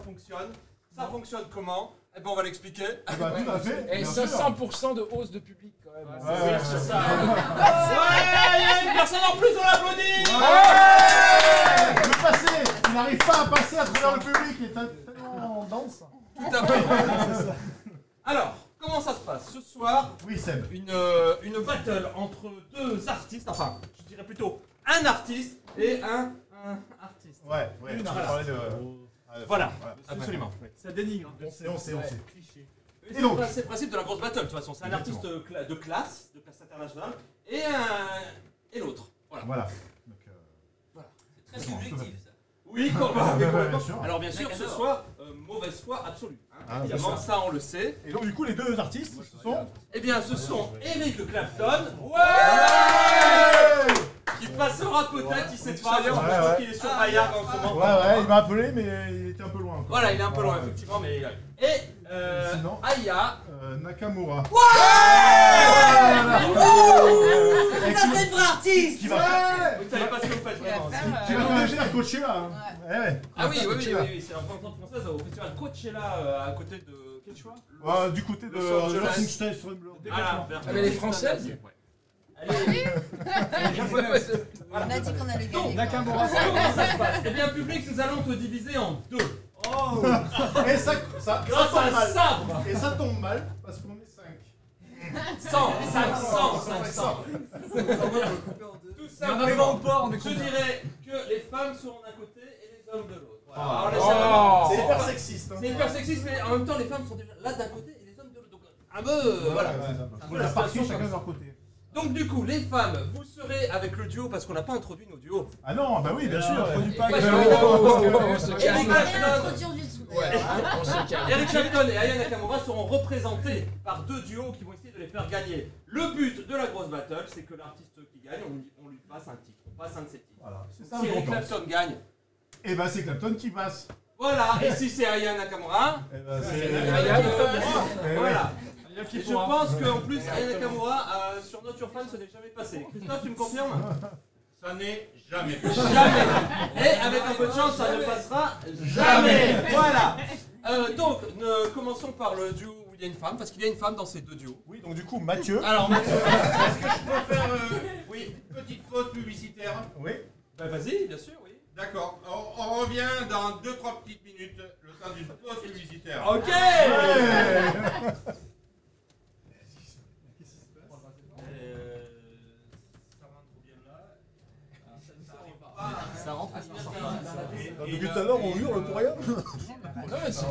ça fonctionne. Ça fonctionne comment? Eh ben, on va l'expliquer. Tout à fait. Et bien sûr. 500% de hausse de public quand même. Ouais, ouais, C'est ouais. ça. Ouais, il y a une personne en plus, on l'applaudit. Ouais Le passé Il n'arrive pas à passer à travers le public, il est tellement dense. Tout à fait. Alors, comment ça se passe? Ce soir, Oui, Seb. une, euh, une battle entre deux artistes, enfin, je dirais plutôt un artiste et un, un artiste. Ouais, ouais, tu Voilà. parlais de... Voilà, absolument. Ça dénigre. On sait, on sait, on sait. Et C'est donc le- c'est le principe de la grosse battle, de toute façon. C'est un artiste cla- de classe, de classe internationale, et, un, et l'autre. Voilà. Voilà. Euh, Très Bon, subjectif, ça. Oui, bah, Ouais, complètement. bien sûr. Alors, bien sûr, ce soir, euh, mauvaise foi absolue. hein. Ah, Évidemment, ça, on le sait. Et donc, du coup, les deux artistes, ce sont... Eh bien, ce sont Eric Clapton. Ouais Qui passera peut-être, il sait pas, que Ouais, trouve ouais. qu'il est sur Maillard en ce moment. Ouais, ouais, il m'a appelé, mais il était un peu loin. quoi. Voilà, il est un peu loin, effectivement, mais. Et euh, Sinon Aya. Euh, Nakamura. Ça, c'est une vraie artiste Qui va. Vous savez pas ce que vous faites vraiment. Qui va faire faire Coachella. hein. Eh ouais. Ah oui, oui, oui, oui, Coachella. oui, c'est la représentante française au festival Coachella euh, à côté de. Quel choix? Ouais, du côté de Los Angeles. Los Angeles. Ah, Ah, mais les Françaises? Ouais. Japonaise. On a dit qu'on allait gagner. quoi. Nakamura, ça Comment ça se passe Eh bien, public, nous allons te diviser en deux. Et ça, ça, ça Grâce à tombe un mal. sabre Et ça tombe mal parce qu'on est 5. 100, 500, 500. Tout Il y en a simplement. pas au port, on est Je content. dirais que les femmes seront d'un côté et les hommes de l'autre. Voilà. Ah. Alors, Oh. C'est hyper sexiste. hein. C'est hyper sexiste, mais en même temps, les femmes sont déjà là d'un côté et les hommes de l'autre. Donc, un peu. euh, voilà. Ouais, ouais, ouais. peu On la a parti chacun de ça. leur côté. Donc, du coup, les femmes, vous serez avec le duo parce qu'on n'a pas introduit nos duos. Ah non, bah oui, bien sûr. produit pas avec- on se Eric. On Clapton, introduire du tout. Ouais, on se calme. Eric Clapton et Aya Nakamura seront représentés par deux duos qui vont essayer de les faire gagner. Le but de la grosse battle, c'est que l'artiste qui gagne, on, lui- on lui passe un titre. On passe un de ses titres. Voilà, c'est ça Si le Eric. Clapton gagne, Et bah c'est Clapton qui passe. voilà. Et si c'est Aya Nakamura, Et bah c'est. Aya. Eh ouais. Voilà. Et je pourra. pense qu'en plus, Aya Nakamura, euh, sur Nature Fan, ce n'est jamais passé. Christophe, tu me confirmes? Ça n'est jamais. Jamais. Et avec un peu de chance, ça ne passera jamais. Voilà. Euh, donc, ne- commençons par le duo où il y a une femme, parce qu'il y a une femme dans ces deux duos. Oui, donc du coup, Mathieu. Alors, Mathieu, Est-ce que je peux faire euh, oui, une petite pause publicitaire? Oui. bah, vas-y, bien sûr, oui. D'accord. On, on revient dans 2-3 petites minutes, le temps d'une pause publicitaire. Ok. Ça rentre Depuis là- tout à l'heure, on hurle pour rien. Non, mais c'est-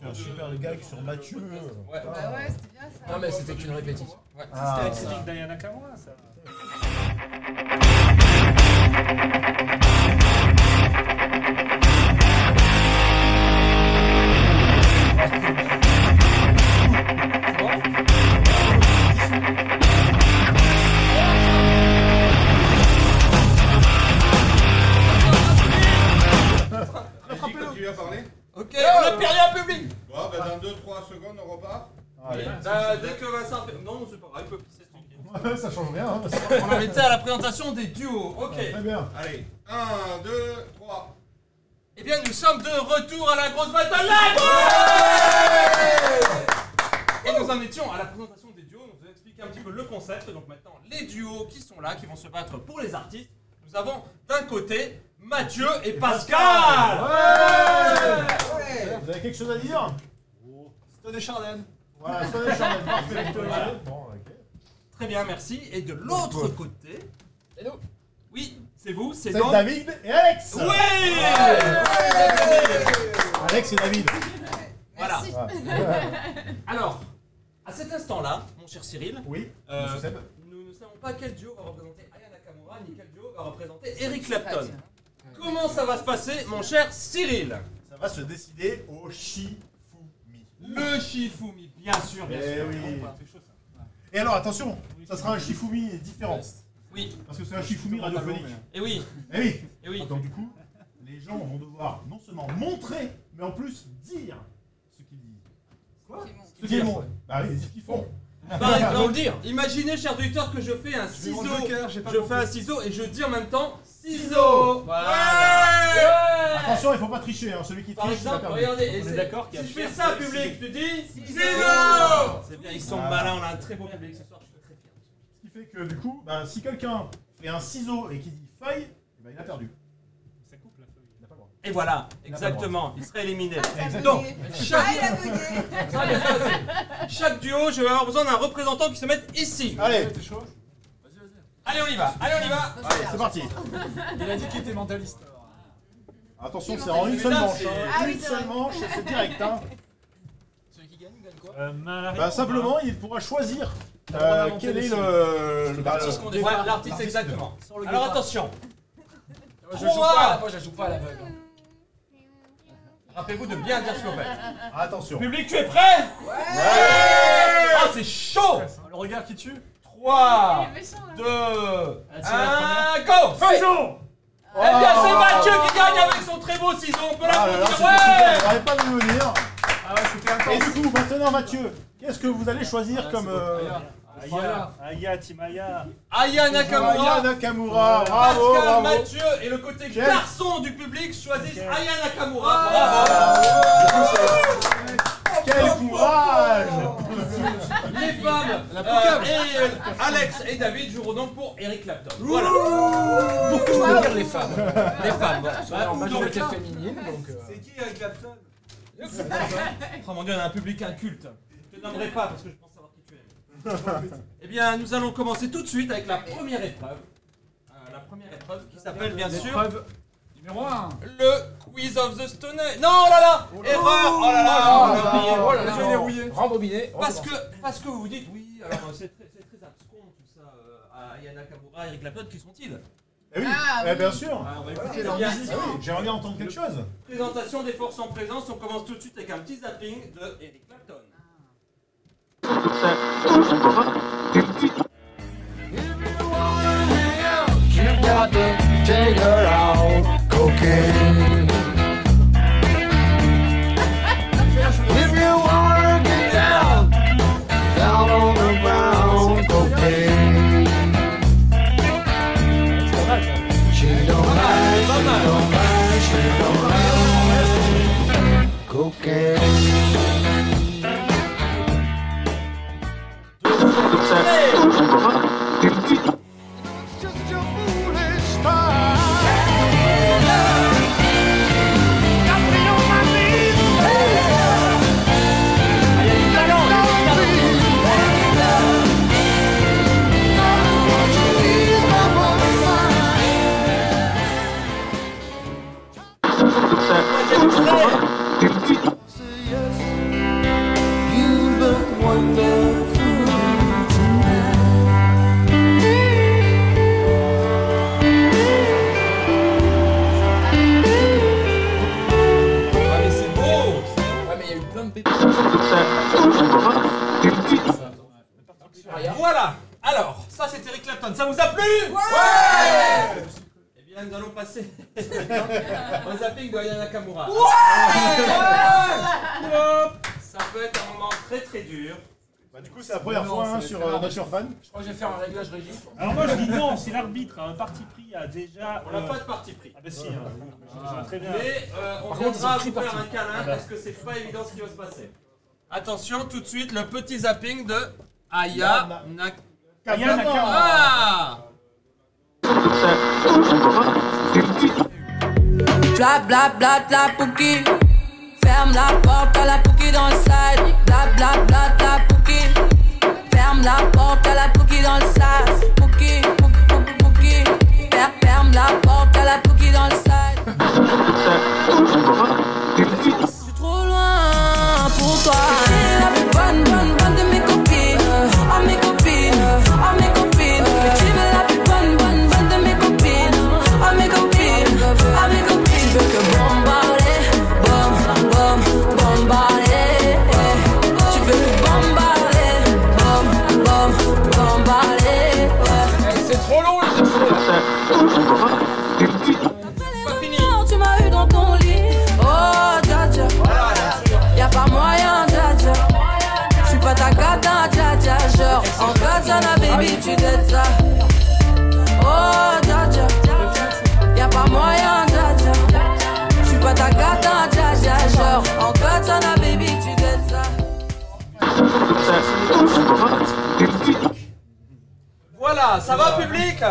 Fait un super gag sur Mathieu. Ouais. Bah ouais, c'était bien ça. Non, mais c'était qu'une répétition. Ouais. Ah. C'était avec Diana Kamura, ça. Dans 2-3 secondes, on repart. Allez. Bah, dès que Vincent fait... Non, c'est pas grave, il peut pisser tranquille. Ça change rien. hein. On en était à la présentation des duos. Ok. Très bien. Allez, 1, 2, 3. Eh bien, nous sommes de retour à la grosse battle live Et nous en étions à la présentation des duos, on vous a expliqué un petit peu le concept. Donc maintenant, les duos qui sont là, qui vont se battre pour les artistes. nous avons d'un côté Mathieu et Pascal. Ouais Vous avez quelque chose à dire? Stone et Chardin. Voilà, parfait. Bon, ok. Très bien, merci. Et de l'autre côté, Et nous oui, c'est vous, c'est C'est donc. David et Alex Oui Alex et David. Voilà. Merci. Alors, à cet instant-là, mon cher Cyril, Oui, euh, monsieur Seb. nous ne savons pas quel duo va représenter Aya Nakamura ni quel duo va représenter Eric Clapton. Comment ça va se passer, mon cher Cyril? Ça va se décider au Shifumi. Le Shifumi, bien sûr, bien Eh sûr. oui. Ça. Et alors, attention, ça sera un Shifumi différent. Oui, Parce que c'est un Shifumi radiophonique. et oui, Eh oui et oui. Donc du coup, les gens vont devoir non seulement montrer, mais en plus dire ce qu'ils disent. Quoi Ce qu'ils font. Bah oui, dire ce qu'ils font. Par exemple, le dire. imaginez, cher auditeur, que je fais un ciseau. joker, j'ai pas Je fais un ciseau et je dis en même temps ciseau. Voilà. Ouais. Attention, il faut pas tricher, hein. celui qui Par triche, il va exemple, perdre. regardez, et On est c'est- d'accord qu'il y a si je fais ça, c'est- public, tu dis Ciseaux C'est bien, ils sont Ah. malins, on a un très beau public ce soir, je suis très fier. Ce qui fait que du coup, bah, si quelqu'un fait un ciseau et qui dit feuille, eh ben, il a perdu. Ça coupe la feuille. Il n'a pas le droit. Et voilà, Il n'a pas le exactement, il serait éliminé. Exactement. Donc, Ah, chaque, il a bugué. Ah, chaque duo, je vais avoir besoin d'un représentant qui se mette ici. Allez, chaud? Allez, on y va, allez, on y va. allez, c'est parti. Il a dit qu'il était mentaliste. Attention, c'est en une seule manche. hein. Ah Une seule manche, c'est direct. Hein. Celui qui gagne, il gagne quoi Euh, Bah, simplement, il pourra choisir euh, quel est le, le, L'artiste qu'on Ouais, défend. l'artiste exactement. Le Alors guépard. attention, Moi, je joue Trois. pas, moi, je joue pas à l'aveugle. rappelez-vous de bien dire ce que vous faites. Attention. Public, tu es prêt? Ah, c'est chaud Le regard qui tue? 3, Il est méchant, là. 2, Ah, c'est la 1, go Ciseaux Eh bien, c'est Mathieu qui gagne avec son très beau ciseau, on peut Ah l'applaudir, c'était ouais J'arrête pas de me. Ah ouais, c'était Et du coup, maintenant, Mathieu, qu'est-ce que vous allez choisir comme. euh, Aya, Aya, Team Aya. Aya Aya Nakamura, Nakamura, bravo, Pascal, bravo. Mathieu et le côté Quel- garçon du public choisissent Aya Nakamura. Bravo Quel courage Les femmes, La euh, et euh, Alex et David joueront donc pour Eric Clapton. Voilà. Pourquoi je peux dire les femmes Les femmes. bon. Sur la majorité féminine, donc. euh, C'est qui Eric Clapton? Oh mon dieu, on a un public inculte. Je te nommerai pas parce que je pense savoir qui tu es. eh bien, nous allons commencer tout de suite avec la première épreuve. Euh, la première épreuve qui s'appelle bien sûr Épreuve numéro 1. le Quiz of the Stone Age. Non, oh là là Erreur Oh là là on a oublié. Oh là là, Je l'ai verrouillé. Rembobiné. Parce que, parce que vous vous dites, oui, alors euh, c'est très, c'est très abscon tout ça, euh, à Yana Nakamura, Eric Clapton, qui sont-ils Eh oui, Ah, eh oui. bien sûr. On va écouter la leur musique. Ah oui, J'aimerais bien entendre quelque chose. Présentation des forces en présence, on commence tout de suite avec un petit zapping de Eric Clapton. You got to take her out cocaine. C'est ça vous a plu Ouais Eh bien, nous allons passer au zapping de Aya Nakamura. Ça peut être un moment très très dur. Bah, du coup, c'est la première Non, fois hein, sur euh. Nature Fan. Je crois que je vais faire un réglage régie. Alors moi je dis non, si l'arbitre un parti pris a déjà... On n'a euh, pas de parti pris. Ah bah si, hein. Je- je- très bien. Mais euh, on viendra vous faire parti. un câlin Ah bah. parce que c'est pas évident ce qui va se passer. Attention, tout de suite, le petit zapping de Aya Na- Nakamura. Ah Bla bla bla bla pouki. Ferme la porte à la pouki dans le side. Bla bla bla bla pouki. Ferme la porte à la pouki dans le side. Pouki, pouki, pouki, pouki. Fer- Ferme la porte à la pouki dans le side. Je suis trop loin pour toi. Voilà, ça va public?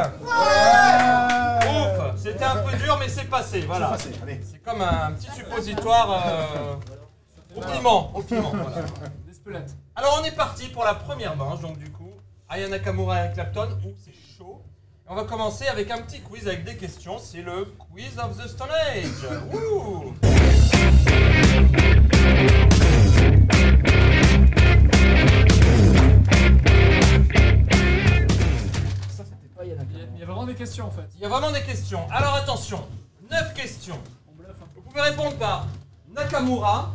Ouf, c'était un peu dur mais c'est passé, voilà. C'est comme un petit suppositoire euh, au piment, au piment. voilà. Alors on est parti pour la première manche, donc du coup, Aya Nakamura et Clapton, ouh c'est chaud. Et on va commencer avec un petit quiz avec des questions, c'est le quiz of the Stone Age. Ouh y, a, il y a vraiment des questions en fait. Il y a vraiment des questions. Alors attention, 9 questions. On bluffe. Vous pouvez répondre par Nakamura,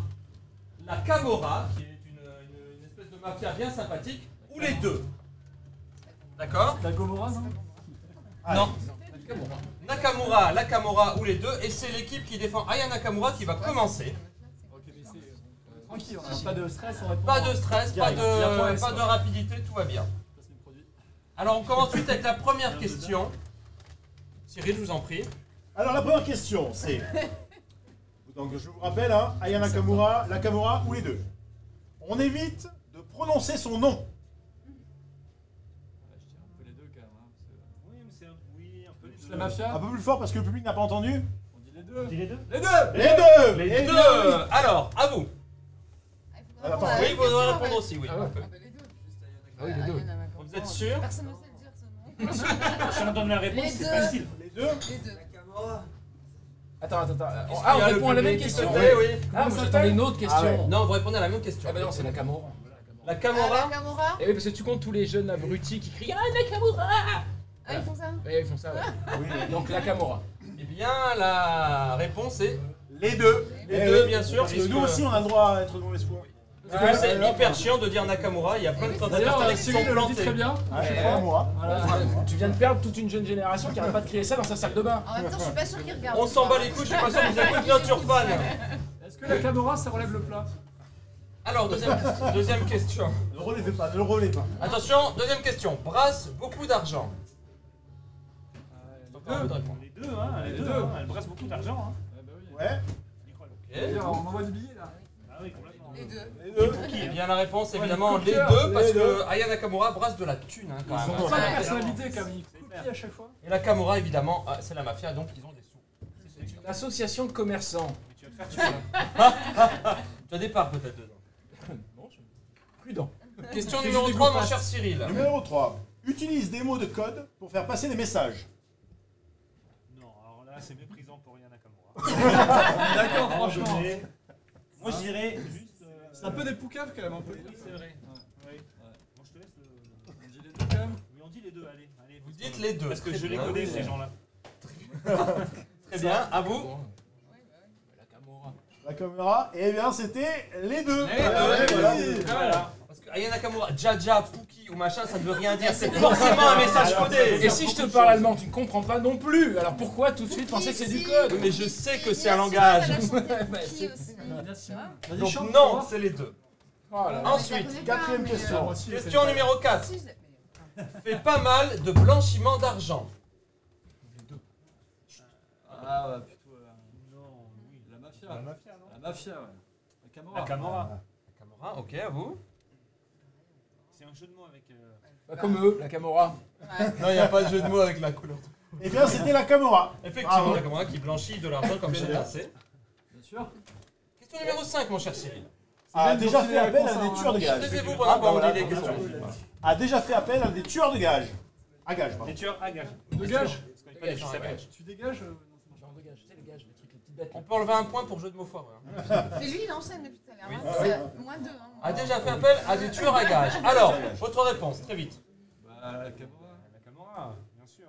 la Camorra, qui est une, une- une espèce de mafia bien sympathique, ou les deux. D'accord La Gomorra, non Non. Nakamura, la Camorra ou les deux, et c'est l'équipe qui défend Aya Nakamura qui va commencer. Euh, tranquille, on a pas de stress, on répond. Pas de stress, pas de, pas rapidité, tout va bien. Alors on commence tout de suite avec la première question. Cyril, je vous en prie. Alors la première question, c'est. Donc je vous rappelle, hein, Aya Nakamura, Nakamura ou les deux. On évite de prononcer son nom. Ouais, je dirais un peu les deux quand même. Parce que- Oui, mais c'est un, oui, un peu les Plus deux. la mafia Un peu plus fort parce que le public n'a pas entendu. On dit les deux. On dit les deux Les deux Les deux Les deux. Alors, à vous. Ah, Oui, vous devez répondre aussi, oui. Ah ouais. les deux. Ah oui, les deux. Vous êtes sûr Personne ne sait le dire ce nom. Si on donne la réponse, Les c'est deux. facile. Les deux Les deux. Attends, attends, attends. Ah, on répond à la même question. Oui, oui. Ah, moi j'attendais une autre question. Ah ouais. Non, vous répondez à la même question. Ah bah non, c'est. La Ah, Camorra la Camorra Et oui, parce que tu comptes tous les jeunes abrutis qui crient Ah, Nakamura Ah, ils font ça ils font ça. Oui. Donc Nakamura. Eh bien, la réponse est Les deux les Eh deux, bien sûr. Parce que nous aussi on a le droit à être de mauvaise foi. Parce que c'est hyper chiant de dire Nakamura, il y a plein de euh, qui sont plantés. très bien. Voilà. Tu viens de perdre toute une jeune génération qui arrête pas de crier ça dans sa salle de bain. En même temps, je suis pas sûre qu'ils regardent. On s'en bat les couilles, je suis pas sûr que vous écoutez notre Urban. Est-ce que la Camorra ça relève le plat? Alors, deuxième, deuxième question. Ne le relevez pas, ne le relevez pas. Attention, deuxième question. Brasse beaucoup d'argent. Les Encore un peu de réponse. Les deux, hein, les Les deux. deux. hein, Elle brasse beaucoup d'argent. Hein. Ouais, bah oui. Ouais, On envoie du billet là. Ah oui, complètement. Les deux. les deux. Eh bien, la réponse, évidemment, Ouais, les deux, parce les que. Aya Nakamura brasse de la thune, hein, quand Ils même. ont- hein. Pas personnalité comme à chaque fois. Et la Camorra, évidemment, ah, c'est la mafia, donc ils ont des sous. C'est une association de commerçants. Mais tu vas te faire tuer. Tu as des parts peut-être dedans. Non, je... Prudent. Question numéro juste des 3, mon cher Cyril. Numéro 3. Utilise des mots de code pour faire passer des messages. Non, alors là, c'est méprisant pour Yana Nakamura. D'accord, À un moment franchement. Moi, je dirais juste. C'est un peu des poucaves quand même, un peu. Oui, c'est vrai. Ouais. Bon, je te laisse le. On dit les deux quand même. Oui, on dit les deux, allez. allez Vous dites les deux. Parce que je les connais, ces gens-là. Très bien, à vous. La Camorra. La caméra, et bien c'était les deux. Les deux, ouais, les voilà. Parce que Aya Nakamura, Jaja, Puki ou machin, ça ne veut rien dire. C'est forcément un message codé. Et si je te parle allemand, tu ne comprends pas non plus. Alors pourquoi tout de suite penser que c'est du code Mais je sais que c'est un langage. Bah, Donc non, c'est les deux. Oh. Ensuite, Quatrième question. Question numéro 4. Si, je l'ai. Fait pas mal de blanchiment d'argent. Ah ouais, plutôt euh, Non, oui. la mafia. La mafia, non La mafia, ouais. La Camorra. La Camorra. Camorra, ok, à vous. C'est un jeu de mots avec. euh, Bah, comme eux, la Camorra. Ouais. Non, il n'y a pas de jeu de mots avec la couleur. Eh bien, c'était la Camorra. Effectivement, Bravo. la Camorra qui blanchit de l'argent comme c'est assez. Bien sûr. Question numéro 5, mon cher Cyril. A de déjà fait appel à des tueurs de gages. Taisez-vous Ah, bah voilà, les questions. A déjà fait appel à des tueurs de gages. À gages, pardon. Les tueurs à gage. De gage Parce qu'on est pas des Dégage, tueurs à dégage. gage. Tu dégages euh, non, ça marche Genre de gage, les On peut enlever un point pour jeu de mots foireux. hein. Mais lui, il enchaîne depuis tout à l'heure. Oui. hein. C'est Moins deux. hein. A déjà fait appel à des tueurs à gages. Alors, votre réponse, très vite. Bah, la Camorra. La Camorra, bien sûr.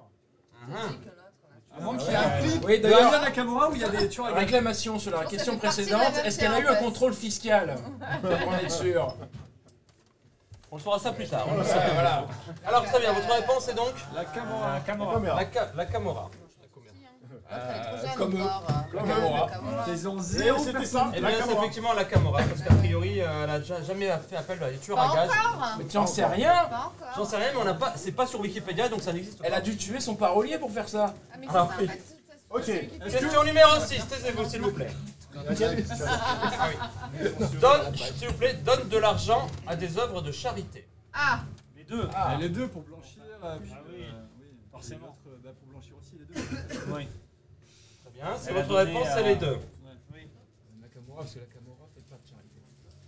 J'ai dit que l'autre, là. À moins qu'il y ait un clip Oui, de d'ailleurs- Aya Nakamura où il y a des tueurs à gages. Réclamation sur la question fait partie de la précédente. Est-ce qu'elle a eu en un fait. contrôle fiscal Pour en être sûr. On le saura ça plus tard. on le Ouais, saura. voilà. Alors, très bien, votre réponse est donc La Camorra. La Camorra. Caméra. la, ca- la Camorra. Petit, hein. L'autre, elle est trop Euh, jeune comme eux. encore. Comme La Camorra. Ils ont zéro c'était ça, Eh bien, c'est effectivement la Camorra, parce qu'a priori, euh, elle a ja- jamais fait appel à des tueurs Pas à gages. encore. Mais tu en sais rien Pas encore. J'en sais rien, mais on n'a pas, c'est pas sur Wikipédia, donc ça n'existe Elle pas. a dû tuer son parolier pour faire ça. Ah, mais Ah, oui. pas Ok. c'est qui Question numéro 6, taisez-vous s'il vous plaît. Ah. Donne, s'il vous plaît, donne de l'argent à des œuvres de charité. Ah, Les deux. Ah. Les deux pour blanchir. euh, puis, Ah oui, euh, oui. forcément. L'autre, euh, bah, pour blanchir aussi les deux. Oui. Bien, c'est Elle a votre donné réponse, à- c'est les deux. Oui. Nakamura, parce que Nakamura fait pas de charité.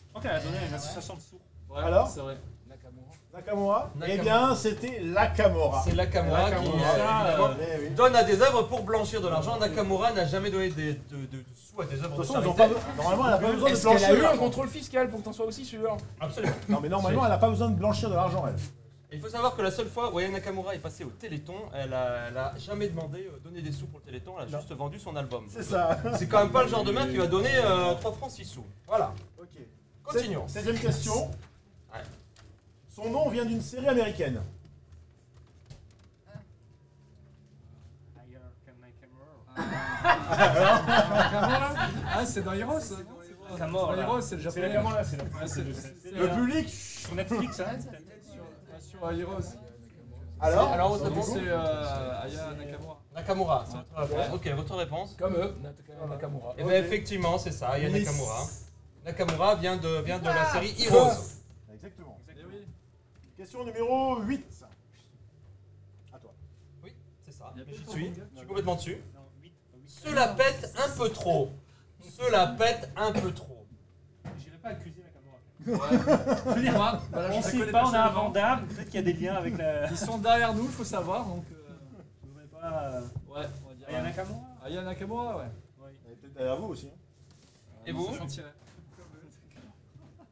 Crois qu'elle a donné à une association de sourds. Ouais, Alors C'est vrai. Nakamura. La Camorra. Eh Nakamura. bien, c'était la Camorra. C'est la Camorra La qui euh, euh, Eh oui. donne à des œuvres pour blanchir de l'argent. Nakamura n'a jamais donné des- de, de- de sous à des œuvres De façon, ils ont charité. pas- normalement, elle n'a pas besoin de Est-ce qu'elle a blanchir. eu un l'argent. contrôle fiscal pour que t'en sois aussi sûr? Absolument. Non, mais normalement, elle n'a pas besoin de blanchir de l'argent, elle. Il faut savoir que la seule fois où Aya Nakamura est passée au Téléthon, elle a, elle a jamais demandé euh, donner des sous pour le Téléthon, elle a juste vendu son album. C'est ça. C'est quand même pas le genre de mec qui va donner euh, 3 francs 6 sous. Voilà. Ok. Continuons. Sept- Septième question. Ouais. Son nom vient d'une série américaine. Ah, c'est dans Heroes. ça, dans Heroes. Camorra, Dans. Heroes, c'est le C'est japonais. C'est c'est le- c'est- c'est public. Sur Netflix, hein. Heroes. Alors Alors, votre réponse C'est euh, Aya Nakamura. Nakamura, c'est votre réponse. Ok, votre réponse Comme eux, Naka- Nakamura. Et bien effectivement, c'est ça, Aya Yes. Nakamura. Nakamura vient de, vient de la Ah. série Heroes. Exactement. Eh oui. Question numéro 8. À toi. Oui, c'est ça. J'y suis. Je suis complètement dessus. Non, huit, huit. Cela pète un peu trop. Cela pète un peu trop. J'irai pas accuser Nakamura. Je veux dire, Voilà, on je sait pas, on a un. Vandame, peut-être qu'il y a des liens avec la. Ils sont derrière nous, il faut savoir. Donc, euh, Je voudrais pas. euh, ouais, on va dire. Aya Nakamura Aya Nakamura, ouais. Oui. Elle est peut-être derrière vous aussi. hein. Et vous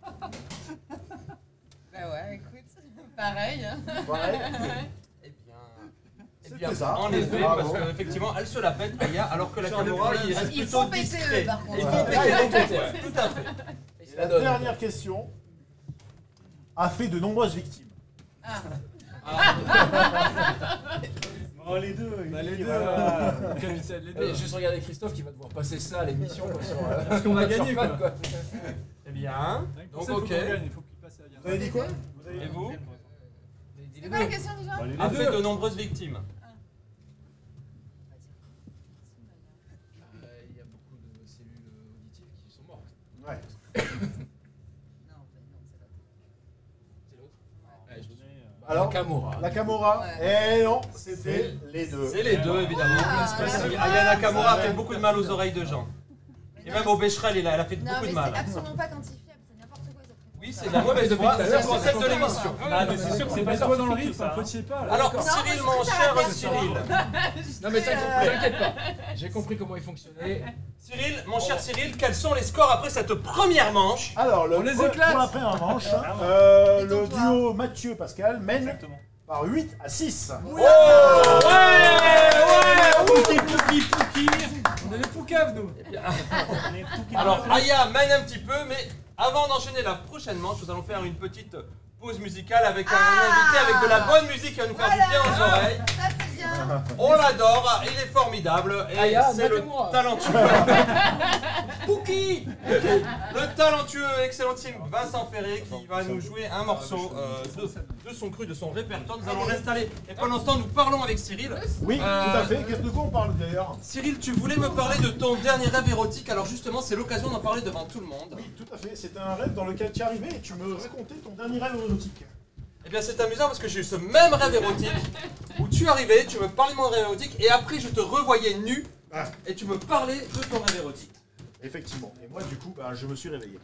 bah ouais, écoute, pareil. hein. Pareil. Eh bien. Eh bien, ça. en effet, parce qu'effectivement, elle se la pète, Aya, alors que la Camorra, il reste Ils plutôt font péter, discret. eux, par contre. Ils font Ouais. péter, Ouais, péter. ouais, Tout à fait. La dernière question a fait de nombreuses victimes. Ah, Oh, les deux. Bah, les oui, deux, voilà. euh, capitaine, les deux. Allez, juste regarder Christophe qui va devoir passer ça à l'émission. quoi, sur, euh, Parce qu'on a gagné, quoi. Eh bien, Pour donc ça, il faut ok. qu'on gagne, Il faut qu'il passe à Aya. Vous avez dit quoi? Vous? Avez Et vous c'est quoi la question déjà? Bah, A fait de nombreuses victimes. Euh, Il y a beaucoup de cellules auditives qui sont mortes. Ouais. Non, en fait, non, c'est l'autre. C'est l'autre Ouais, je donnais, euh, Alors Nakamura. La Camorra Eh non, c'était les deux. C'est les deux, évidemment. Ah, Parce que ouais. Aya Nakamura a fait beaucoup de mal aux oreilles de gens. Et même au il a- elle a fait Non, beaucoup mais de c'est mal. absolument pas n'importe Oui, c'est la mauvaise foi, c'est le concept de l'émission. Ah, mais c'est sûr que c'est pas toi dans le rythme, ça, hein. faut pas. Alors, Cyril, mon cher Cyril. Non mais t'inquiète t'inquiète pas. J'ai compris comment il fonctionnait. Cyril, mon cher Cyril, quels sont les scores après cette première manche Alors, le, On les éclate. pour la première manche, Ah ouais. euh, le duo Mathieu-Pascal mène Exactement. par 8 à 6. Oh Ouais Ouais Pouki, pouki, pouki. Les poucaves, nous. Qui Alors, Aya mène un petit peu, mais avant d'enchaîner la prochaine manche, nous allons faire une petite pause musicale avec un invité avec de la bonne musique qui va nous faire du bien aux oreilles. C'est. On l'adore, il est formidable et Aya c'est le talentueux. Pouki Le talentueux, excellentime Vincent Ferré qui va nous jouer un morceau euh, de, de son cru, de son répertoire. Nous allons l'installer et pendant ce temps, nous parlons avec Cyril. Oui, Euh, tout à fait. Qu'est-ce de quoi on parle d'ailleurs? Cyril, tu voulais me parler de ton dernier rêve érotique, alors justement, c'est l'occasion d'en parler devant tout le monde. Oui, tout à fait. C'était un rêve dans lequel tu es arrivé et tu me racontais ton dernier rêve érotique. Eh bien, c'est amusant parce que j'ai eu ce même rêve érotique où tu arrivais, tu me parlais de mon rêve érotique et après je te revoyais nu Ah. et tu me parlais de ton rêve érotique. Effectivement. Et moi, du coup, bah, je me suis réveillé.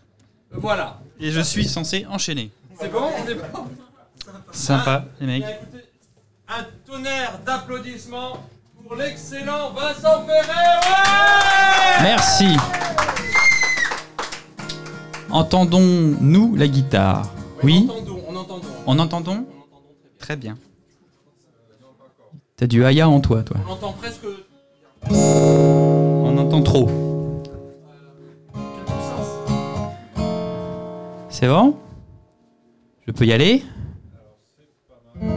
Voilà. Et je suis censé enchaîner. C'est bon On est bon? Sympa, les mecs. Bien, écoutez, un tonnerre d'applaudissements pour l'excellent Vincent Ferrer ouais Merci. Entendons-nous la guitare? Oui entend, on entend. On entendons Très bien. T'as du Aya en toi, toi. On entend presque. On entend trop. C'est bon? Je peux y aller? Mais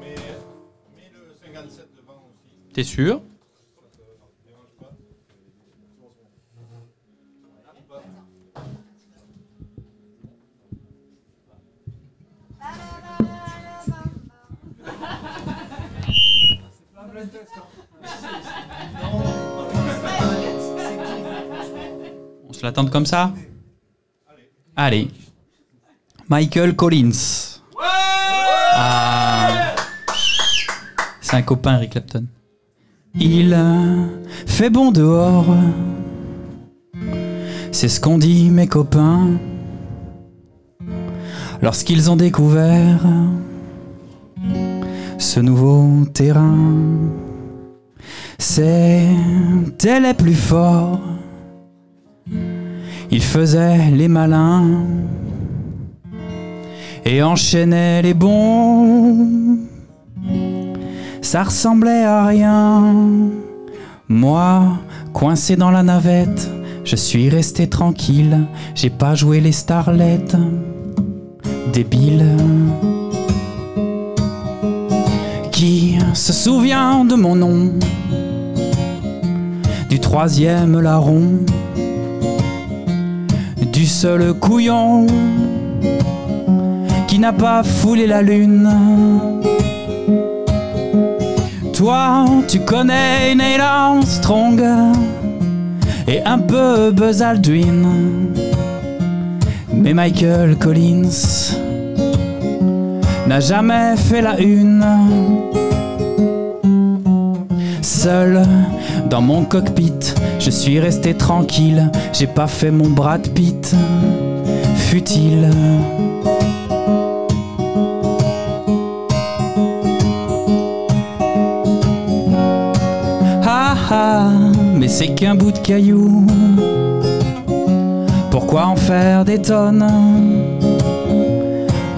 mets le 57 devant aussi. T'es sûr? On se l'attend comme ça? Allez. Michael Collins. Ah. C'est un copain, Eric Clapton. Il fait bon dehors. C'est ce qu'ont dit mes copains. Lorsqu'ils ont découvert ce nouveau terrain, c'était les plus forts. Ils faisaient les malins et enchaînaient les bons. Ça ressemblait à rien. Moi, coincé dans la navette, je suis resté tranquille. J'ai pas joué les starlettes. Débile. Qui se souvient de mon nom Du troisième larron Du seul couillon Qui n'a pas foulé la lune toi, tu connais Neil Armstrong et un peu Buzz Aldrin. Mais Michael Collins n'a jamais fait la une. Seul dans mon cockpit, je suis resté tranquille. J'ai pas fait mon Brad Pitt futile. Ah ah, mais c'est qu'un bout de caillou. Pourquoi en faire des tonnes?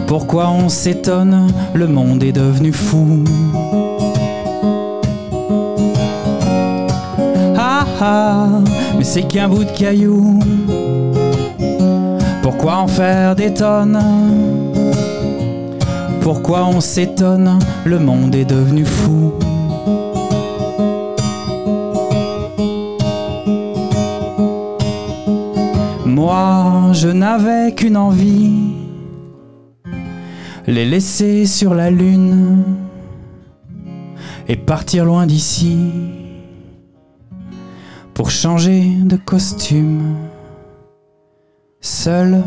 Pourquoi on s'étonne? Le monde est devenu fou. Ah mais c'est qu'un bout de caillou. Pourquoi en faire des tonnes? Pourquoi on s'étonne? Le monde est devenu fou. Moi, je n'avais qu'une envie, les laisser sur la lune et partir loin d'ici de costume. Seul,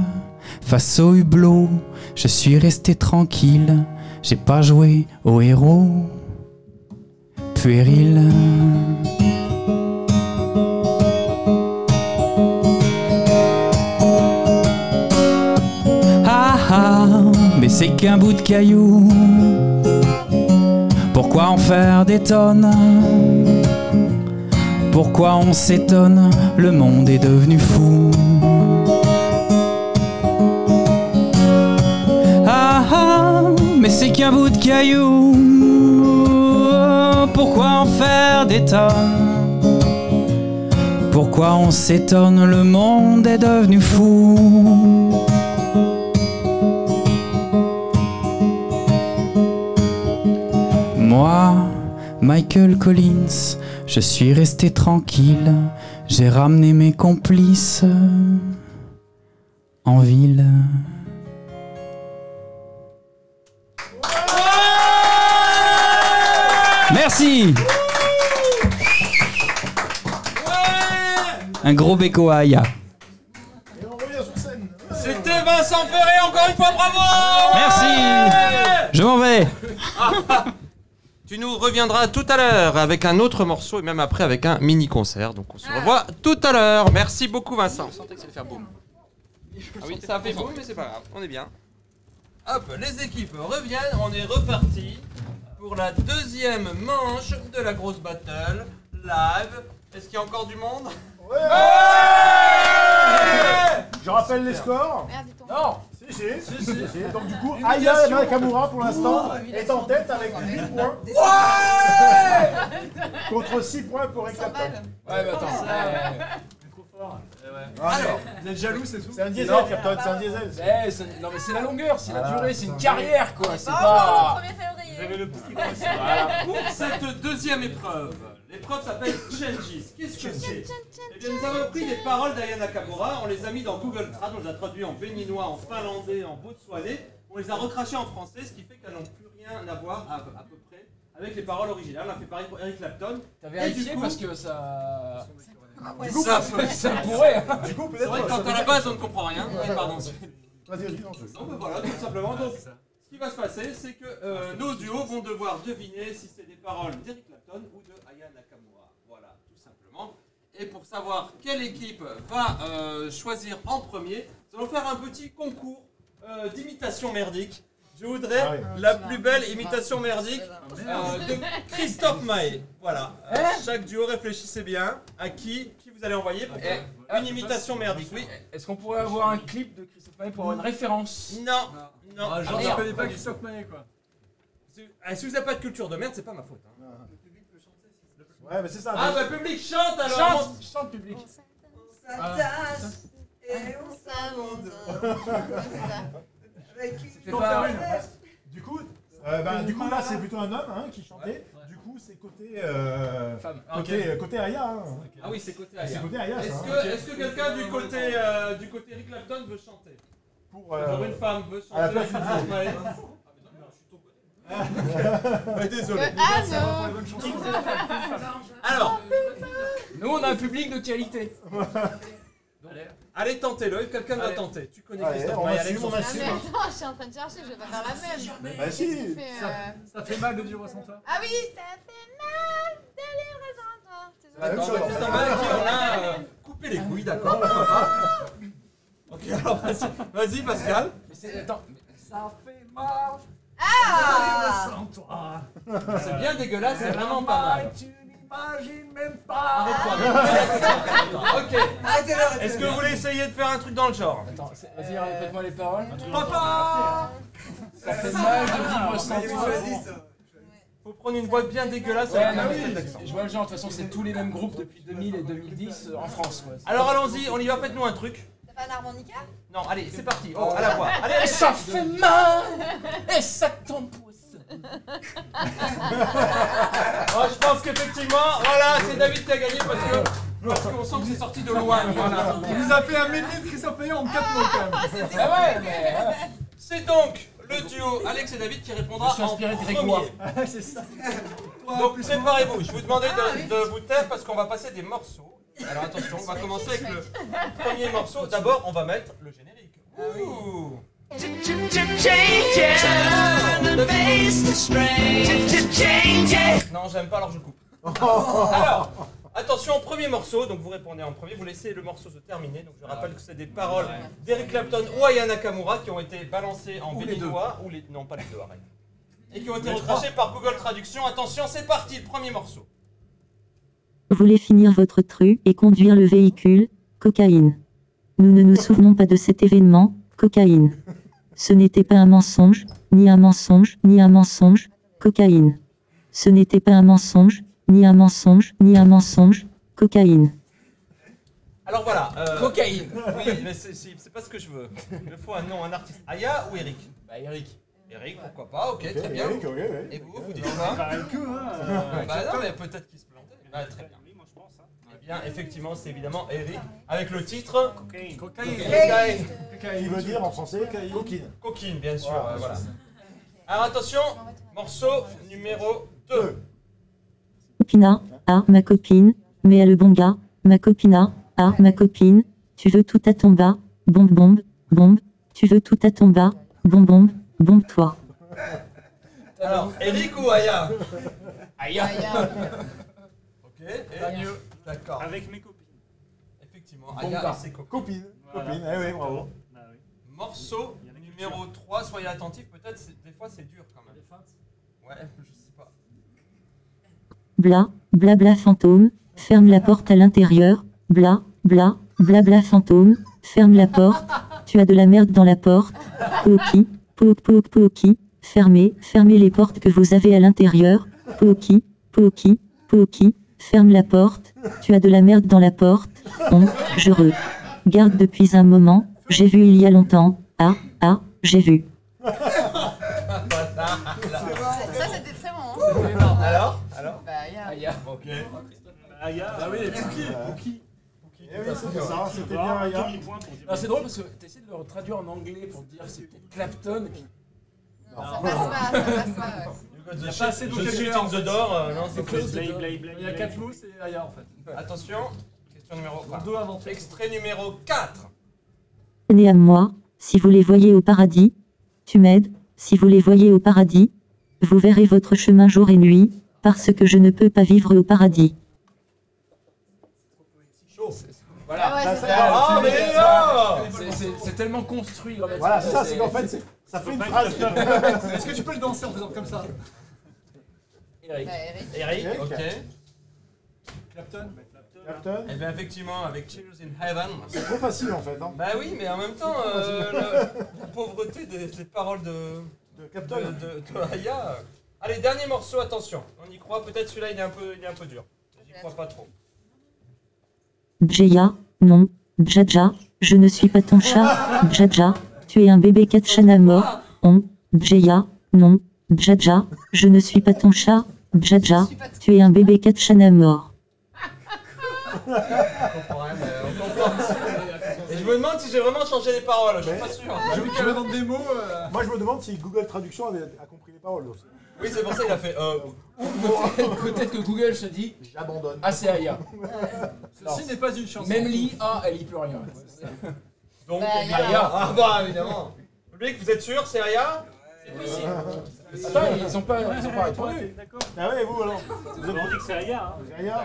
face au hublot, je suis resté tranquille, j'ai pas joué au héros puéril. Ah ah, mais c'est qu'un bout de caillou. Pourquoi en faire des tonnes? Pourquoi on s'étonne Le monde est devenu fou. Ah ah, mais c'est qu'un bout de caillou. Pourquoi en faire des tonnes? Pourquoi on s'étonne Le monde est devenu fou. Moi, Michael Collins, je suis resté tranquille, j'ai ramené mes complices en ville. Merci Un gros béco à Aya. C'était Vincent Ferré, encore une fois, bravo Merci. Je m'en vais. Tu nous reviendras tout à l'heure avec un autre morceau et même après avec un mini concert. Donc on se revoit tout à l'heure. Merci beaucoup Vincent. On sentait que ça allait faire boum. Ah oui, ça a fait boum, mais c'est pas grave, on est bien. Hop, les équipes reviennent, on est reparti pour la deuxième manche de la grosse battle live. Est-ce qu'il y a encore du monde? Je rappelle les scores. Merde. Non Si, si, si, si, si. Donc du coup, Aya Nakamura pour l'instant est en tête avec 8 points. Contre 6 points pour Eric 100 Clapton. balles. Ouais, mais attends. Trop fort. Ah, non. Vous êtes jaloux, c'est tout C'est un diesel, Clapton, c'est un diesel. Eh, c'est- non mais c'est la longueur, c'est la Voilà. durée, c'est une carrière quoi, c'est Pas pas... encore le 1er février. Vous avez le petit Pour cette deuxième épreuve, l'épreuve s'appelle Changes. Qu'est-ce que c'est? Eh bien, nous avons pris les paroles d'Aya Nakamura, on les a mis dans Google Trad, on les a traduits en béninois, en finlandais, en botswanais, on les a recrachés en français, ce qui fait qu'elles n'ont plus rien à voir à, à peu près avec les paroles originales. On a fait pareil pour Eric Clapton. T'as vérifié du coup- parce que ça... Ouais. Ça, Ça pourrait. Du coup, c'est vrai que peut-être. quand à la base on ne comprend rien. Oui, pardon. Vas-y, vas-y, non, je- Non, mais voilà, tout simplement. Donc, va se passer, c'est que euh, nos duos vont devoir deviner si c'est des paroles d'Eric Clapton ou de Aya Nakamura. Voilà, tout simplement. Et pour savoir quelle équipe va euh, choisir en premier, nous allons faire un petit concours euh, d'imitation merdique. Je voudrais Ah oui. la plus belle imitation merdique euh, de Christophe Maé. Voilà. Euh, chaque duo réfléchissez bien à qui, qui vous allez envoyer pour faire une imitation merdique. Oui. Est-ce qu'on pourrait avoir un clip de Christophe Maé pour avoir une référence? Non. Non. Ah, genre, Alors, je connais pas Christophe Maé quoi. Si ah, si vous n'avez pas de culture de merde, c'est pas ma faute. hein. Ouais, mais c'est ça. Ah mais- bah public chante alors Chante, chante public. Et on s'abandonne. Pas... Du coup, euh, bah, du coup là c'est plutôt un homme hein, qui chantait. Du coup c'est côté euh, Femme. côté côté Aya. hein. Ah oui, c'est côté C'est Aya. côté Aya ça. Est-ce hein. que, est-ce que quelqu'un du côté euh, du côté Rick Clapton veut chanter? Pour euh, une femme veut à la chanter place ouais, désolé. Ah non Alors, Nous on a un public de qualité. allez tentez-le, quelqu'un va Allez. tenter. Tu connais Allez, Christophe on Maé, assume, Alex, on on Ah assume. mais attends, je suis en train de chercher, je vais pas faire la même. Bah si. Qui fait, euh, Ça fait mal de dire sans toi. Ah oui, ça fait mal de ça. La même D'accord, bah, en. Christophe Maé, qui on a euh, coupé les couilles, d'accord pourquoi pas Ok, alors vas-y, vas-y Pascal. Mais c'est... Attends. mais Ça fait mal. Ah Sans toi. C'est bien dégueulasse, c'est vraiment pas mal. Tu n'imagines même pas. Ok. Est-ce que vous voulez essayer de faire un truc dans le genre? Attends, c'est- vas-y, répète-moi les paroles. Papa Ça fait mal de vivre sans toi. Faut prendre une voix bien dégueulasse Ouais, avec non, un espèce d'accent. je vois le genre, de toute façon, c'est tous les mêmes groupes depuis 2000 et 2010 euh, en France. quoi. Alors allons-y, on y va, faites-nous un truc. T'as pas un harmonica Non, allez, c'est parti. Oh, à la voix. Allez, Et allez, ça fait mal Et ça t'empoisse Oh, je pense qu'effectivement, voilà, c'est David qui a gagné parce que parce qu'on sent que c'est sorti de loin. Voilà. Il nous a fait un medley de Christophe Maé en 4 mots quand même Ah ouais, mais... C'est donc le duo Alex et David qui répondra Je suis inspiré en de Grégoire. premier. c'est ça Donc préparez-vous. Je vous demandais de, de vous taire parce qu'on va passer des morceaux. Alors attention, on va commencer avec le premier morceau. D'abord, on va mettre le générique. Ouh. Non, j'aime pas, alors je coupe. Alors, attention, premier morceau, donc vous répondez en premier, vous laissez le morceau se terminer. Donc je rappelle que c'est des paroles d'Eric Clapton ou Aya Nakamura qui ont été balancées en béninois, ou les non pas les deux, arrête. Et qui ont été recrachées par Google Traduction. Attention, c'est parti, le premier morceau. Voulez finir votre tru et conduire le véhicule, cocaïne. Nous ne nous souvenons pas de cet événement, cocaïne. Ce n'était pas un mensonge, ni un mensonge, ni un mensonge, cocaïne. Ce n'était pas un mensonge, ni un mensonge, ni un mensonge, cocaïne. Alors voilà. euh, Cocaïne Oui, mais c'est- c'est c'est pas ce que je veux. Il me faut un nom, un artiste. Aya ou Eric? Bah Eric. Eric, pourquoi pas, ok, très bien. Et vous, vous dites quoi hein. Bah non, mais peut-être qu'il se plantait. Bah, très bien. Oui, moi je pense. Hein. Eh bien, effectivement, c'est évidemment Eric avec le titre Cocaine. Cocaine. Il veut dire en français coquine. Coquine, bien sûr. Voilà, euh, voilà. Alors attention, morceau numéro 2. Copina, ah ma copine, mais à le bon gars, ma copina, ah ma copine, tu veux tout à ton bas, bombe bombe, bombe, tu veux tout à ton bas, bombe bombe, bombe toi. Alors, Eric ou Aya? Aya. Ok, et Pas mieux. D'accord. Avec mes copines. Effectivement, Bon Aya et ses copines. Copine, Voilà. copine, eh oui, bravo. Bah oui. Morceau Il y a la culture. numéro 3, soyez attentifs, peut-être c'est- des fois c'est dur quand même. Ouais, je sais pas. Bla, blabla fantôme, ferme la porte à l'intérieur, bla, bla, blabla fantôme, ferme la porte, tu as de la merde dans la porte, Poki, pouk pouk poki, fermez, fermez les portes que vous avez à l'intérieur, Poki, poki, poki, ferme la porte, tu as de la merde dans la porte, on, je regarde depuis un moment, j'ai vu il y a longtemps, ah, ah, j'ai vu. Ça, c'était très bon. Hein. Alors Alors Bah, Aya. Aya. Ok. Aya. Ah oui, Pouki, Pouki. Eh oui, c'était ça, c'était bien, Aya. Ah, c'est drôle parce que tu essaies de le traduire en anglais pour dire que c'est peut-être Clapton. et puis- Non, ça passe pas, ça passe pas. You got the pas assez de vocabulaire, the door, euh, non, c'est close. Il y a blay. 4 mots, c'est Aya en fait. Attention, question numéro On 4. doit inventer. Extrait numéro 4. Né à moi, si vous les voyez au paradis, tu m'aides, si vous les voyez au paradis, vous verrez votre chemin jour et nuit, parce que je ne peux pas vivre au paradis. Chaud. Voilà. Ah ouais, Ça, c'est ça- ça. Ah, C'est- tellement construit. Voilà, c'est ça, c'est qu'en fait, c'est- ça fait une phrase. Est-ce que tu peux le danser en faisant comme ça Eric. Bah, Eric. Eric, Eric. ok. Clapton Captain, Et bien effectivement, avec Cheers in Heaven. c'est trop facile en fait. Hein. Bah oui, mais en même temps, euh, le- la pauvreté des, des paroles de, De de, Captain. de, de Aya. Allez, dernier morceau, attention. On y croit, peut-être celui-là il est un peu, il est un peu dur. J'y crois pas trop. Bjeya, non, Bjaja, je ne suis pas ton chat, Bjaja, tu es un bébé Katchana mort, on, Bjeya, non, Bjaja, je ne suis pas ton chat, Bjaja, tu es un bébé mort. On comprend. Et je me demande si j'ai vraiment changé les paroles, je suis pas sûr. J'ai vu qu'il y avait dans des mots. euh, Moi, je me demande si Google Traduction avait- a compris les paroles aussi. Oui, c'est pour ça qu'il a fait. Euh, Peut-être peut-être que Google se dit J'abandonne. Ah, c'est Aya. Ceci n'est pas une chanson. Même l'IA, elle y peut rien. Donc, Bah. Aya. Ah bah évidemment. Public, vous êtes sûr, c'est Aya C'est possible. Attends, ils ont pas, ils ont pas répondu. D'accord. Ah ouais, et vous alors Vous avez dit que c'est Aya. Hein. C'est Aya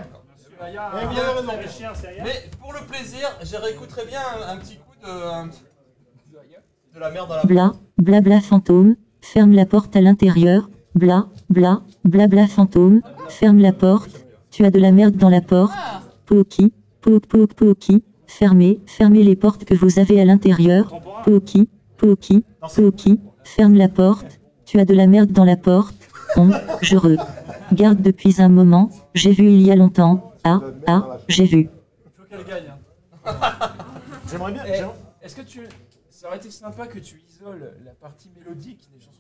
Aya. Eh raison. C'est Aya. Mais pour le plaisir, je réécouterai bien un, un petit coup de, un petit- de la merde dans la Bla, blabla fantôme, ferme la porte à l'intérieur, bla, bla, blabla fantôme, ferme la porte, tu as de la merde dans la porte, Ah, Poki, pouk pouk poki, fermez, fermez les portes que vous avez à l'intérieur. Poki, Poki, Poki, ferme la porte, tu as de la merde dans la porte, on, je regarde depuis un moment, j'ai vu il y a longtemps, ah, ah, j'ai vu. Il faut qu'elle gagne. hein. J'aimerais bien. Eh, Est-ce que tu. Ça aurait été sympa que tu isoles la partie mélodique des chansons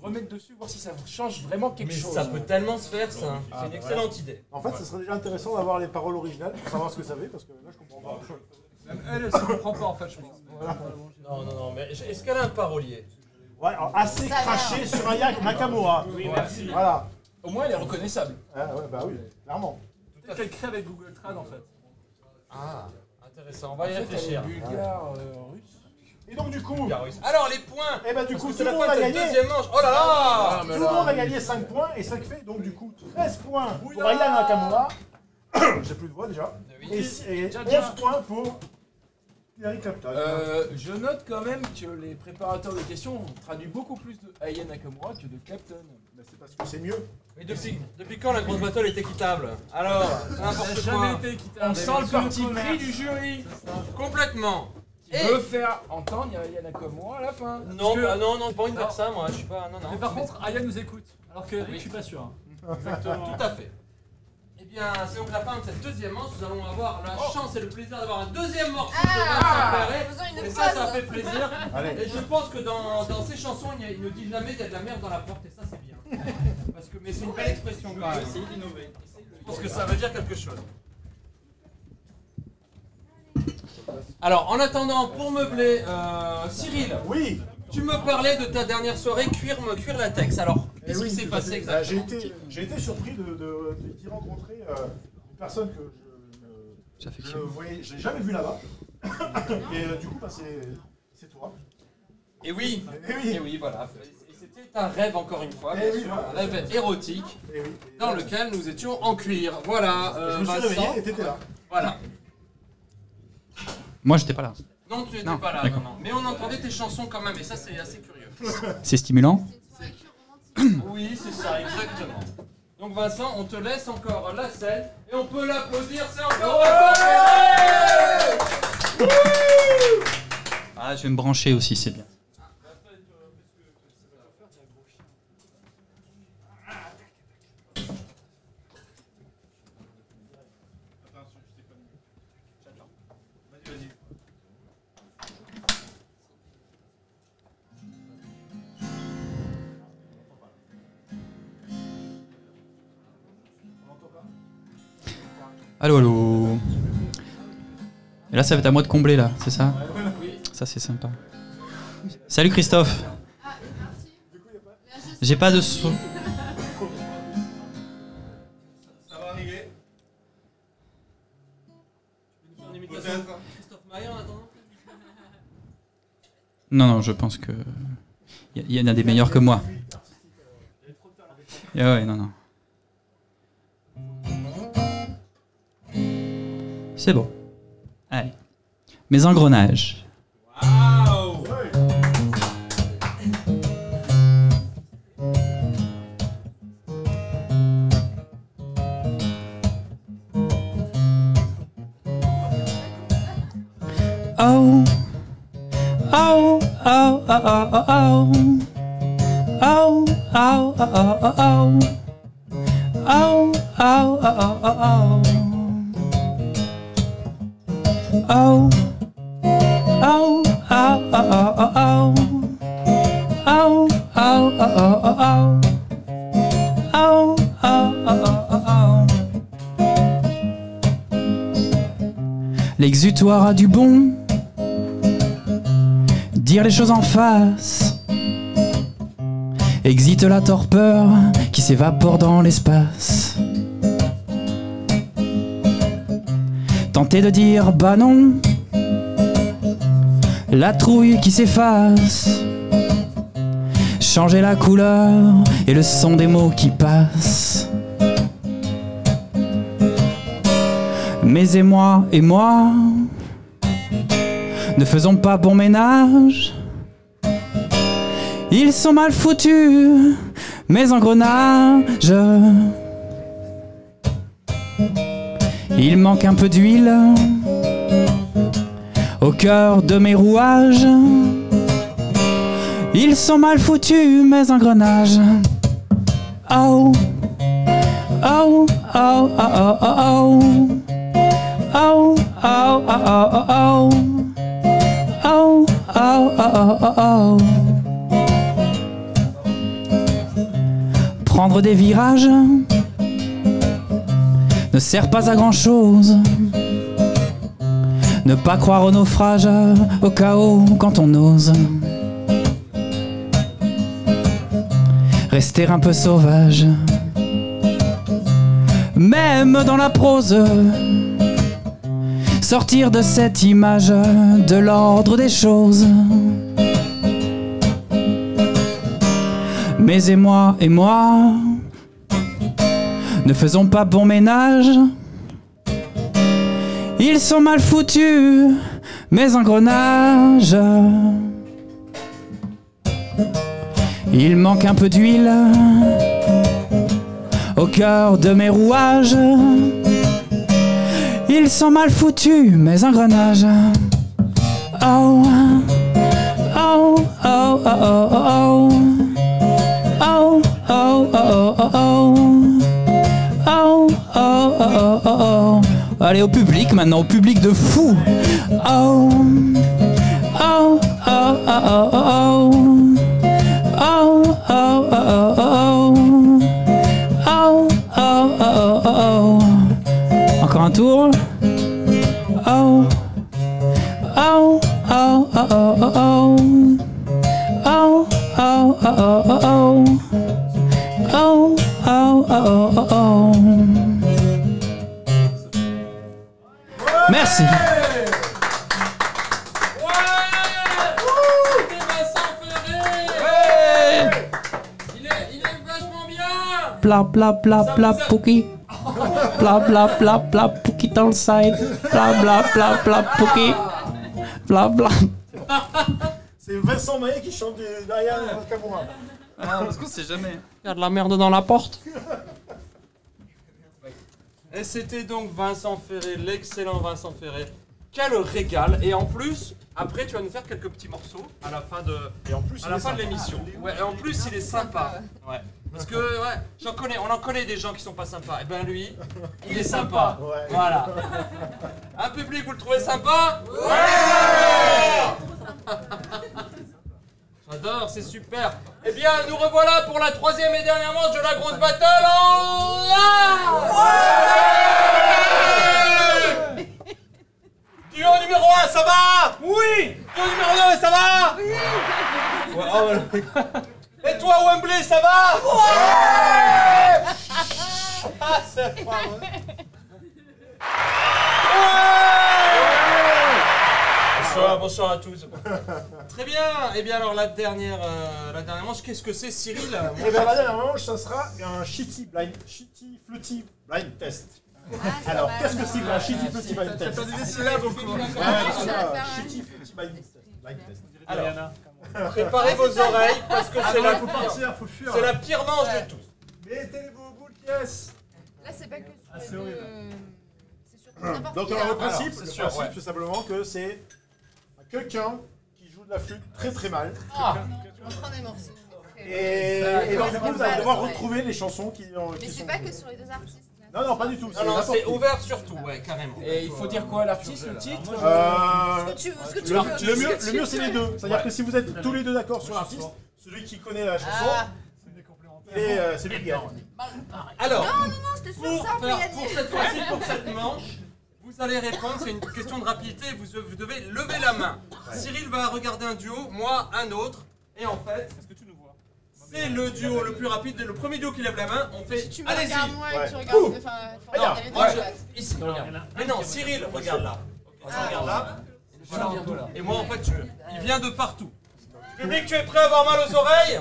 remettre dessus, voir si ça change vraiment quelque Mais chose. ça peut tellement se faire, ça. Ah, C'est une excellente idée. En fait, ce serait déjà intéressant d'avoir les paroles originales pour savoir ce que ça fait, parce que là, je comprends pas. Même elle, elle se comprend pas en fait, je pense. Non, non, non, mais est-ce qu'elle a un parolier Ouais, alors, assez Ça a l'air. craché sur Aya Nakamura. Oui, merci. Voilà. Au moins, elle est reconnaissable. Ah ouais, bah oui, clairement. Peut-être qu'elle crée avec Google Trad en fait. Ah, intéressant, on va y réfléchir. bulgare, euh. Et donc, du coup, Alors, les points eh ben, du Parce coup, que tout c'est le la monde fin a de cette gagné. deuxième manche. Oh là là Ah, Tout le monde a gagné 5 points et ça fait donc du coup 13 points pour Aya Nakamura. J'ai plus de voix déjà. Oui. Et, si- et 11 points pour Eric Clapton. Euh, je note quand même que les préparateurs de questions ont traduit beaucoup plus de Aya Nakamura que de Clapton. Bah, c'est parce que c'est mieux. Mais depuis, depuis quand la grosse battle est équitable? Alors, c'est Ça n'a n'importe jamais quoi. été équitable. On sent le parti pris du jury Complètement. Veut faire entendre Aya Nakamura à la fin. Non, que- bah non, non, pas envie de faire ça, moi. Je suis pas. Non, non. Mais par contre, Aya nous écoute. Alors que Eric, Oui. je suis pas sûr. hein. Exactement. Tout à fait. Eh bien, c'est donc la fin de cette deuxième manche. Nous allons avoir la chance et le plaisir d'avoir un deuxième morceau de Ah, Vincent Perret. faisons une Et ça, ça fait plaisir. Allez. Et je pense que dans, dans ces chansons, il, y a- il ne dit jamais qu'il y a de la merde dans la porte, et ça, c'est bien. Parce que, mais c'est une belle expression quand même. Je pense que ça veut dire quelque chose. Alors, en attendant, pour meubler, euh, Cyril, Oui. tu me parlais de ta dernière soirée cuir, me cuir latex. Alors, Eh qu'est-ce oui, qui s'est passé fait. Bah, J'ai exactement été, j'ai été surpris de, de- d'y rencontrer euh, une personne que je ne je ne voyais, je n'ai jamais vue là-bas. Et euh, du coup, bah, c'est c'est toi. Et oui, Eh oui. et oui, voilà. Et c'était un rêve encore une fois, Eh bien oui, sûr, voilà. un rêve érotique Eh oui. dans lequel nous étions en cuir. Voilà, euh, Je me suis Vincent. réveillé et t'étais là. Voilà. Moi, j'étais pas là. Non, tu n'étais pas là, non, non. Mais on entendait tes chansons quand même, et ça c'est assez curieux. C'est stimulant Oui, c'est ça, exactement. Donc Vincent, on te laisse encore la scène et on peut l'applaudir, c'est encore Vincent Ah, je vais me brancher aussi, c'est bien. Allô, allô. Et là, ça va être à moi de combler, là, c'est ça Ça, c'est sympa. Salut Christophe. J'ai pas de son. Ça va arriver Une imitation de Christophe Maé en attendant Non, non, je pense que. Il y, y en a des meilleurs que moi. Ah ouais, non, non. C'est bon. Allez. Mes engrenages. Oh, oh, oh, oh, oh. Oh, oh, oh, oh, oh, oh. Oh, L'exutoire a du bon. Dire les choses en face. Exite la torpeur qui s'évapore dans l'espace. Tenter de dire bah non. La trouille qui s'efface. Changer la couleur et le son des mots qui passent. Mais et moi et moi ne faisons pas bon ménage. Ils sont mal foutus, mes engrenages. Il manque un peu d'huile au cœur de mes rouages. Ils sont mal foutus, mes engrenages. Oh, oh, oh, oh, oh, oh, oh. Oh, oh, oh, oh, oh, oh. Oh, oh. Prendre des virages ne sert pas à grand chose. Ne pas croire au naufrage, au chaos quand on ose. Rester un peu sauvage, même dans la prose. Sortir de cette image de l'ordre des choses. Mais et moi et moi ne faisons pas bon ménage. Ils sont mal foutus, mes engrenages. Il manque un peu d'huile au cœur de mes rouages. Ils sont mal foutus, mes engrenages. Oh, oh, oh, oh, oh, oh. Oh, oh, oh, oh, oh, oh. Oh, oh, oh, oh, oh. Allez, au public maintenant, au public de fou. Oh, oh, oh, oh, oh, oh. Oh, un tour. Oh, oh, oh, oh, oh, oh, oh, oh, oh, oh, oh, oh, oh, oh, oh, oh, oh. Merci. Bla bla bla bla, bouquet. Bla bla bla bla Pookie dans le side. Bla bla bla bla Pookie. Bla bla. C'est Vincent Maillet qui chante du- derrière Nakamura. Ah, parce qu'on sait jamais. Il y a de la merde dans la porte. Et c'était donc Vincent Ferré, l'excellent Vincent Ferré. Quel régal Et en plus, après tu vas nous faire quelques petits morceaux à la fin de, Et en plus, à il la est fin de sympa. l'émission. Ouais, et en plus il est sympa. Ouais. Parce que ouais, j'en connais, on en connaît des gens qui sont pas sympas. Et ben lui, il est sympa. Ouais. Voilà. Un public, vous le trouvez sympa Ouais J'adore, c'est super. Eh bien, nous revoilà pour la troisième et dernière manche de la grosse battle en live Duo numéro 1, ça va? Oui Duo numéro 2, ça va? Oui Ouais, oh, voilà. Et toi, Wembley, ça va Ouais Ah, c'est pas vrai. Bonsoir, bonsoir à tous. Très bien. Et bien alors la dernière, euh, la dernière manche, qu'est-ce que c'est, Cyril? Et bien la dernière manche, ça sera un shitty blind, shitty flutty blind test. Alors, qu'est-ce que c'est qu'un shitty flutty blind test? T'as des syllabes au cours. Ouais, c'est ça, shitty flutty blind blind test. Alors. Préparez vos oreilles parce que c'est la, faut partir, faut fuir. c'est la pire manche de tous. Mettez-vous au bout de pièce. Là, c'est pas que sur Ah, les c'est deux, horrible. C'est sur n'importe Donc qui, alors, le hein. principe, c'est sûr, ouais. simplement que c'est quelqu'un qui joue de la flûte très très mal. Ah, On prend des morceaux. Et, et donc du coup, vous allez devoir retrouver les chansons qui, ont- Mais c'est pas que sur les deux artistes. Non, non, pas du tout. non, non, c'est ouvert sur tout, ouais, carrément. Et il faut dire quoi l'artiste, le titre Euh, Ce que tu, ce que tu le, veux. le mieux, le mieux c'est les deux. C'est-à-dire que si vous êtes tous les deux d'accord sur l'artiste, celui qui connaît la chanson, Ah, est, euh, c'est lui qui gagne. Alors, non, non, c'était pour, ça, faire- pour cette fois-ci, pour cette manche, vous allez répondre, c'est une question de rapidité, vous, vous devez lever la main. Cyril va regarder un duo, moi un autre, et en fait, Est-ce que tu nous vois c'est le duo le plus rapide, le premier duo qui lève la main, on fait Si tu me allez-y regardes moi et que tu Ouais. regardes. Ouh. Enfin, faut Regarde, regarder les deux, ici, Non, regarde. Mais non, Cyril, regarde là. Ah. regardes là. Voilà, bientôt là. Et moi en fait, tu, il vient de partout. Public, tu es prêt à avoir mal aux oreilles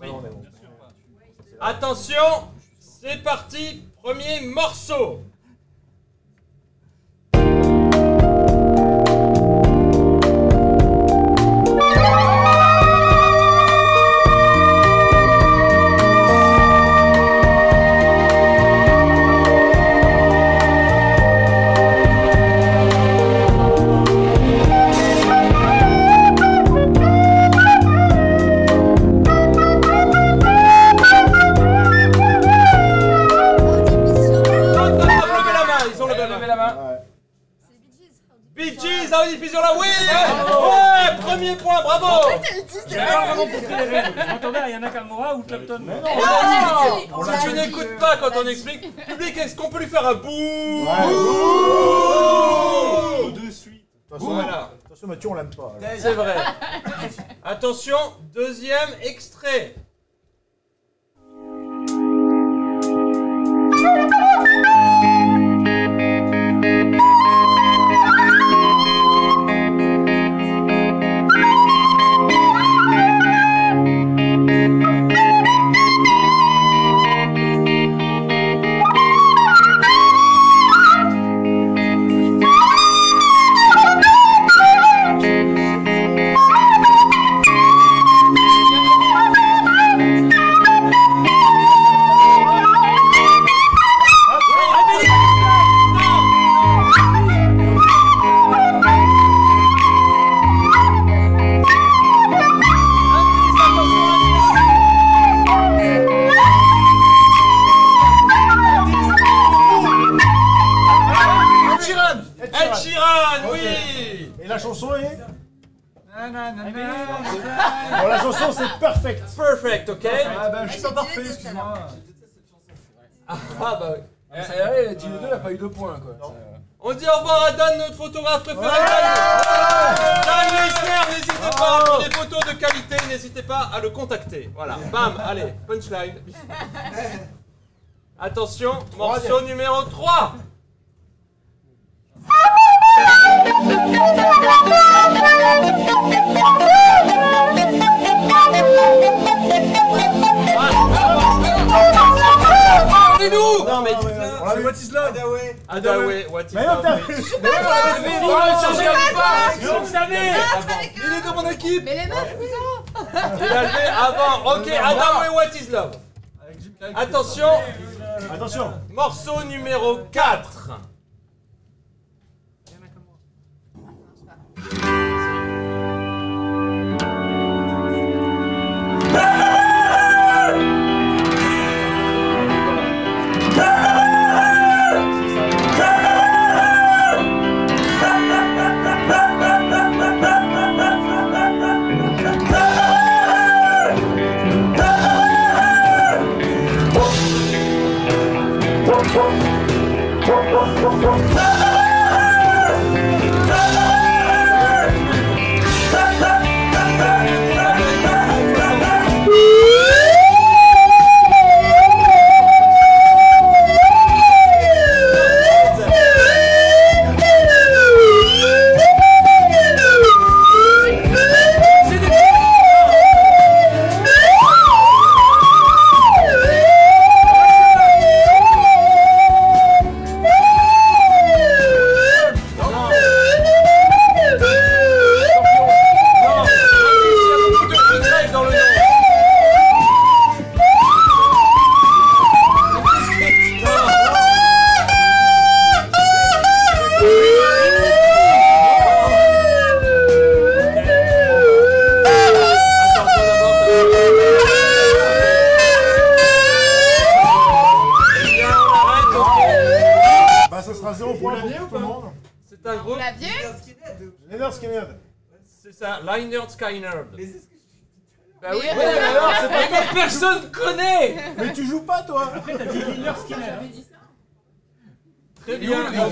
Oui. Attention, c'est parti, premier morceau. Bravo Je sais pas vraiment compris les règles. Je m'entendais à Yana Kamura ou Clapton. Mais non, Oh, Si tu n'écoutes pas quand on explique, public, est-ce qu'on peut lui faire un bouh De suite. De toute façon, Voilà. de toute façon, Mathieu, on l'aime pas. C'est vrai. Attention, deuxième extrait. Chanson c'est Perfect. Perfect, ok Ah bah, je suis Ah, pas parfait, excuse-moi. Ah bah oui. Eh, Ça y est, Dino 2 n'a pas eu deux points quoi. On dit au revoir à Dan, notre photographe préféré. Dan Leisner, n'hésitez pas pour des photos de qualité, n'hésitez pas à le contacter. Voilà, bam, allez, punchline. Attention, morceau numéro 3. Thank you. dis-nous Non, mais On l'a vu, what is love Adaway Adaway, what is Mais non, love t'as Mais Mais on l'avait vu, on l'avait changé à Mais on ah Il est dans mon équipe. Mais les meufs, putain Tu l'as levé avant. Ok, Adaway, what is Attention. Attention. Morceau numéro 4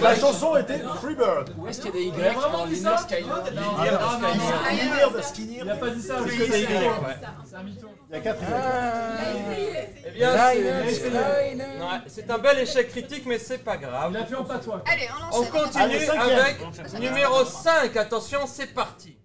La chanson était Freebird. Où est-ce qu'il y a des Y? Dans Liner Skyler Leonard Skinner. Il a pas dit ça, C'est que des Y. C'est un mytho. Il y a 4 Eh bien, c'est- un bel échec critique, mais c'est pas grave. Il a fait en patois. Allez, on continue avec numéro 5. Attention, c'est parti.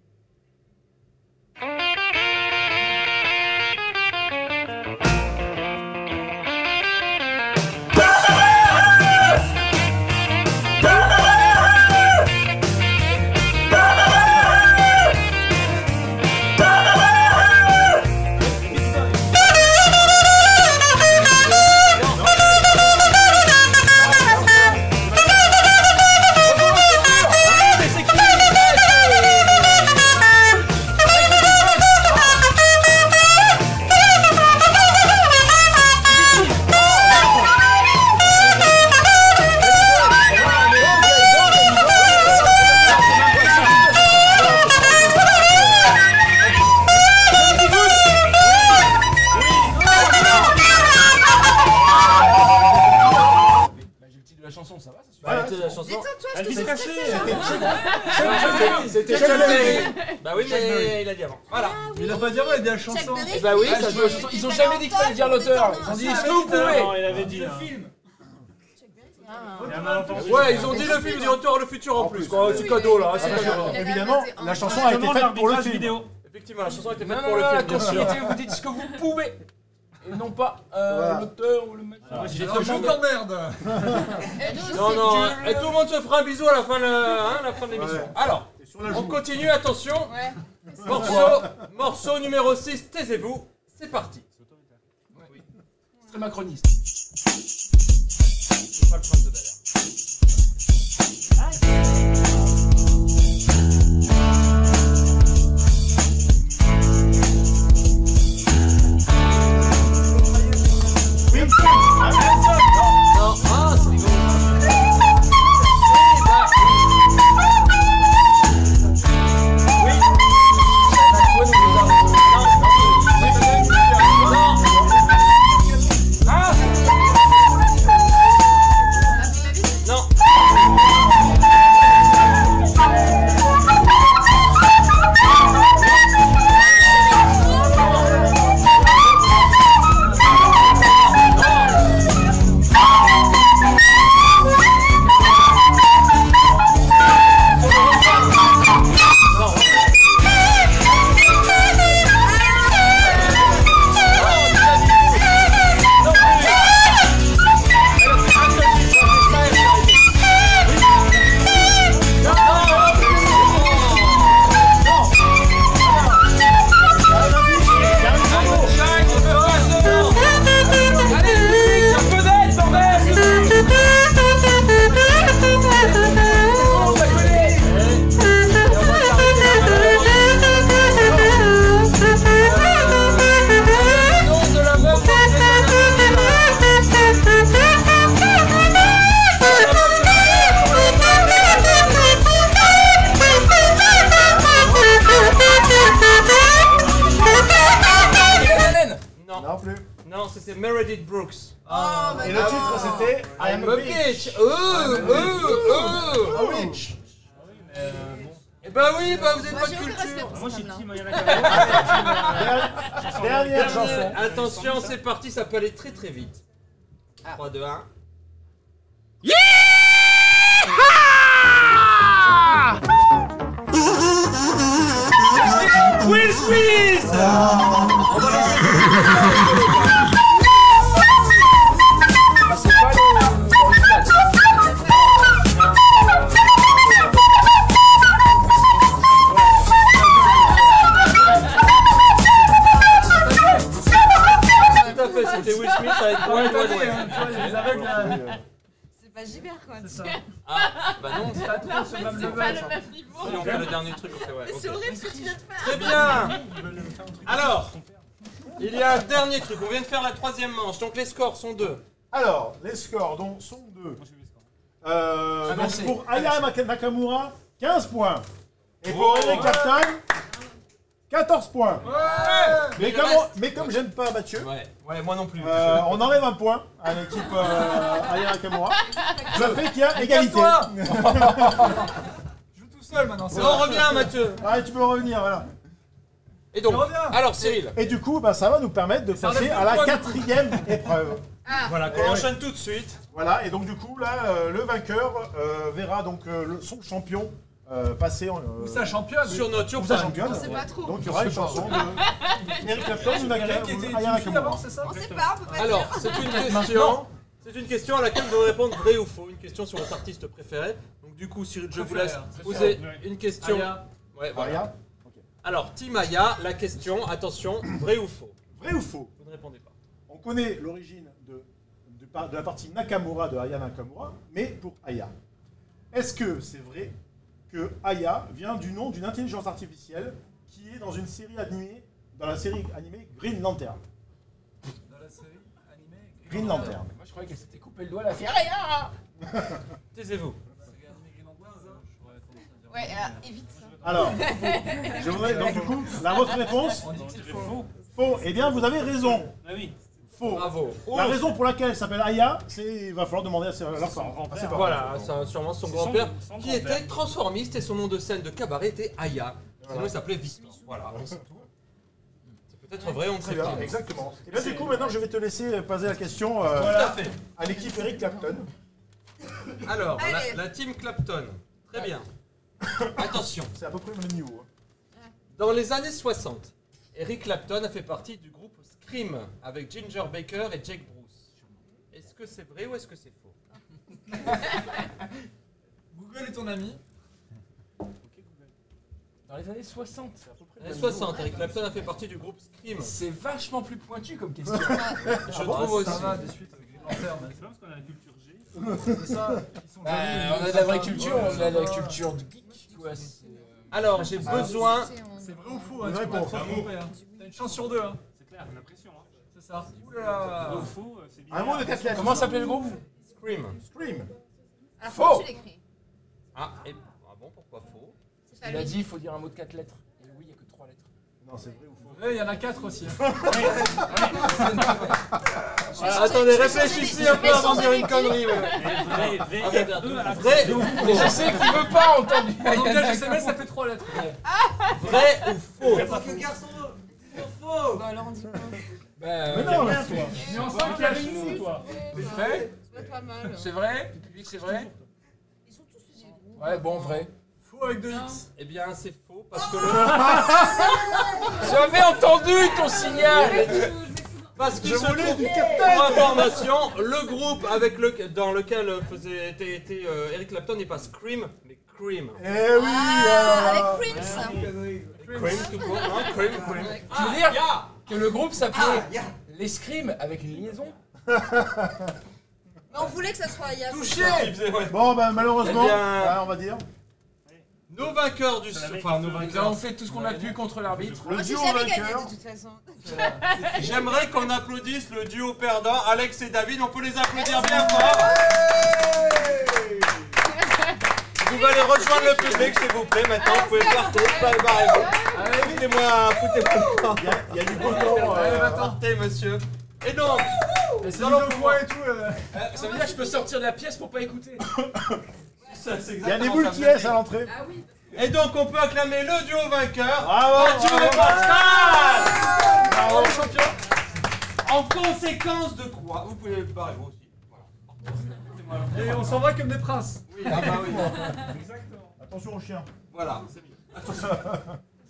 Film du Retour à le futur en plus. quoi. C'est cadeau là, c'est cadeau. Évidemment, la chanson a été faite pour le film. vidéo. Effectivement, la chanson a été faite pour le la film, sûr. continuité, vous dites ce que vous pouvez. Et non pas euh, Voilà. l'auteur ou le mec. Ah, J'ai Je t'emmerde Non, non, et tout le monde se fera un bisou à la fin de, hein, la fin de l'émission. Ouais. Alors, la on joue. continue, attention. Ouais. Morceau, morceau numéro 6, taisez-vous, c'est parti. C'est très macroniste. C'est pas le prince de Bel-Air. Non, ça peut aller très très vite. Sont deux. Alors, les scores donc, sont deux. Euh, donc Inversé. pour Aya Maka- Nakamura, 15 points. Et pour Eric Clapton, 14 points. mais, comme reste- mais comme j'aime pas Mathieu, Ouais, ouais, moi non plus. euh, on enlève un point à l'équipe euh, Aya Nakamura. Ça fait qu'il y a égalité. Casse-toi Je joue tout seul maintenant. c'est On revient, Mathieu Ouais, tu peux revenir, voilà. Et donc, reviens. alors Cyril, Et du coup, bah, ça va nous permettre de passer enlève à deux la points, du quatrième épreuve. Voilà, qu'on Eh enchaîne tout de suite. Voilà, et donc du coup, là, euh, le vainqueur euh, verra donc euh, le- son champion euh, passer en, euh, Ou sa championne. Sur notre ou sa championne. On sait pas trop. Donc il y aura une chanson de Eric Clapton ou Naka- Eric était une Aya fille Nakamura. avant, c'est ça On sait pas, on peut pas Alors, dire. c'est une question. C'est une question à laquelle vous devez répondre vrai ou faux. Une question sur votre artiste préféré. Donc du coup, Cyril, je vous laisse Préfère, poser préfère. une question. Aya. Ouais, voilà. Aya, Alors, Team Aya, la question, attention, vrai ou faux? Vrai ou faux? Vous ne répondez pas. On connaît l'origine de, la partie Nakamura de Aya Nakamura, mais pour Aya. Est-ce que c'est vrai que Aya vient du nom d'une intelligence artificielle qui est dans une série animée, dans la série animée Green Lantern? Dans la série animée. Green Lantern. Moi je croyais qu'elle s'était coupé le doigt, elle a fait rien Taisez-vous. Ouais, euh, évite ça. Alors, je voudrais donc du coup, la votre réponse On dit que c'est faux. Faux. Eh bien, vous avez raison. Ah oui. Faux. Bravo. La raison pour laquelle elle s'appelle Aya, c'est il va falloir demander à ses- leurs parents. à parents. Voilà, c'est sûrement son C'est grand-père son- qui grand-père. était transformiste et son nom de scène de cabaret était Aya. Sinon, il s'appelait Victor. Voilà, c'est tout. C'est peut-être vrai, on ne Très sait bien, pas. exactement. Et bien du coup, maintenant, je vais te laisser poser la question euh, Tout à fait. à l'équipe Eric Clapton. Alors, la, Allez. la team Clapton. Très bien. Attention. C'est à peu près le même niveau. hein. Dans les années 60, Eric Clapton a fait partie du groupe Scream avec Ginger Baker et Jake Bruce. Est-ce que c'est vrai ou est-ce que c'est faux Google est ton ami. Dans les années 60, c'est à peu près le les même 60, Eric Clapton a fait partie du groupe Scream. C'est vachement plus pointu comme question. Je Ah bon trouve aussi. Ça va des suites avec les lanternes. C'est pas parce qu'on a la culture G. C'est ça. Ils sont Bah, jolis, on a de la vraie culture, on a de la culture de geek. Quoi, c'est, euh, Alors, j'ai besoin. C'est vrai ou faux Une hein, tu peux réponse. pas te tromper, hein. T'as une chance sur deux. Hein. C'est clair, on a l'impression. Hein. Ça. Vrai faux, Un mot de quatre lettres. Comment s'appelait le groupe Scream. Scream. Faux. comment tu l'écris Ah, et... ah bon, pourquoi faux C'est pas Il a lui. dit il faut dire un mot de 4 lettres. Et oui, il n'y a que 3 lettres. Non, c'est vrai ou faux Ouais, il y en a 4 aussi. Ah, Attendez, réfléchissez un peu avant de dire une connerie. ouais. V, V, Ah, R, regarde, à la Vrai fin. ou Mais faux je sais qu'il veut pas entendre. Donc là, je sais même, ça fait 3 lettres. Vrai ou faux Bah alors on dit quoi? Bah, Mais non, mais- Mais on sent qu'il y avait nous, toi. C'est vrai C'est vrai Le public, c'est vrai Ils sont tous fusillés. Ouais, bon, vrai. Faux avec 2 X. Eh bien, c'est faux parce que le. J'avais entendu ton signal Parce qu'il Je se voulais trouve, du pour information, le groupe avec le, dans lequel faisait, était, était, euh, Eric Clapton n'est pas Scream, mais Cream. Eh oui Ah, euh, avec Prince. Cream tout court, non Cream, Cream. Tu veux dire que le groupe s'appelait L'Escrime avec une liaison Mais on voulait que ça soit Aya. Touché Il faisait, ouais. Bon, ben malheureusement, Eh bien- ouais, on va dire. Nos vainqueurs du. Enfin, nos Nous vainqueurs. avons fait tout ce qu'on a pu contre l'arbitre. Le Moi, j'ai duo jamais gagné vainqueur. de toute façon. J'aimerais qu'on applaudisse le duo perdant, Alex et David. On peut les applaudir bien fort. Vous allez rejoindre le public, s'il vous plaît. Maintenant, vous pouvez partir. Barrez-vous. Foutez-moi, foutez-moi. Il y a- il y a du beau temps. Allez, euh, va tenter, monsieur. Et donc, pouvoir- point et tout. euh. Euh, Ça veut dire que je peux sortir de la pièce pour pas écouter. Il y a des boules qui vous est à l'entrée. Ah oui. Et donc on peut acclamer le duo vainqueur, Bravo, Mathieu et. Pascal Bravo. En conséquence de quoi Vous pouvez le barrer vous aussi. Voilà. Et on s'en va comme des princes. Oui, ah bah oui. Exactement. Attention au chien. Voilà, c'est bien. Attention.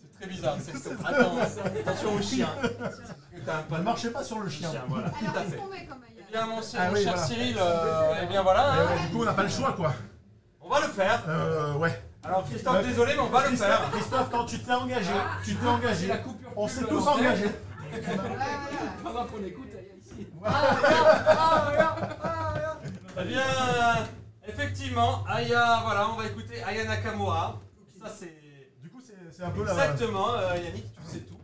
C'est très bizarre. c'est- Attends, attention au chien. Parce que t'as un Ne marchez pas sur le chien. Voilà, tout Alors, à qu'est-ce fait. qu'on met comme ailleurs Eh bien, mon, cher- Ah mon oui, cher voilà. Cyril, euh, eh bien voilà, hein. ouais, du coup, on n'a pas le choix, quoi. on va le faire. Euh, ouais. Alors Christophe, désolé, mais on va le faire. Christophe, quand tu t'es engagé, tu t'es engagé. La coupure On s'est tous engagés. Pendant qu'on écoute, il y a ici. Eh bien, euh, effectivement, Aya, voilà, on va écouter Aya Nakamura. Ça c'est Du coup, c'est c'est un peu la. exactement, euh, Yannick, tu sais tout.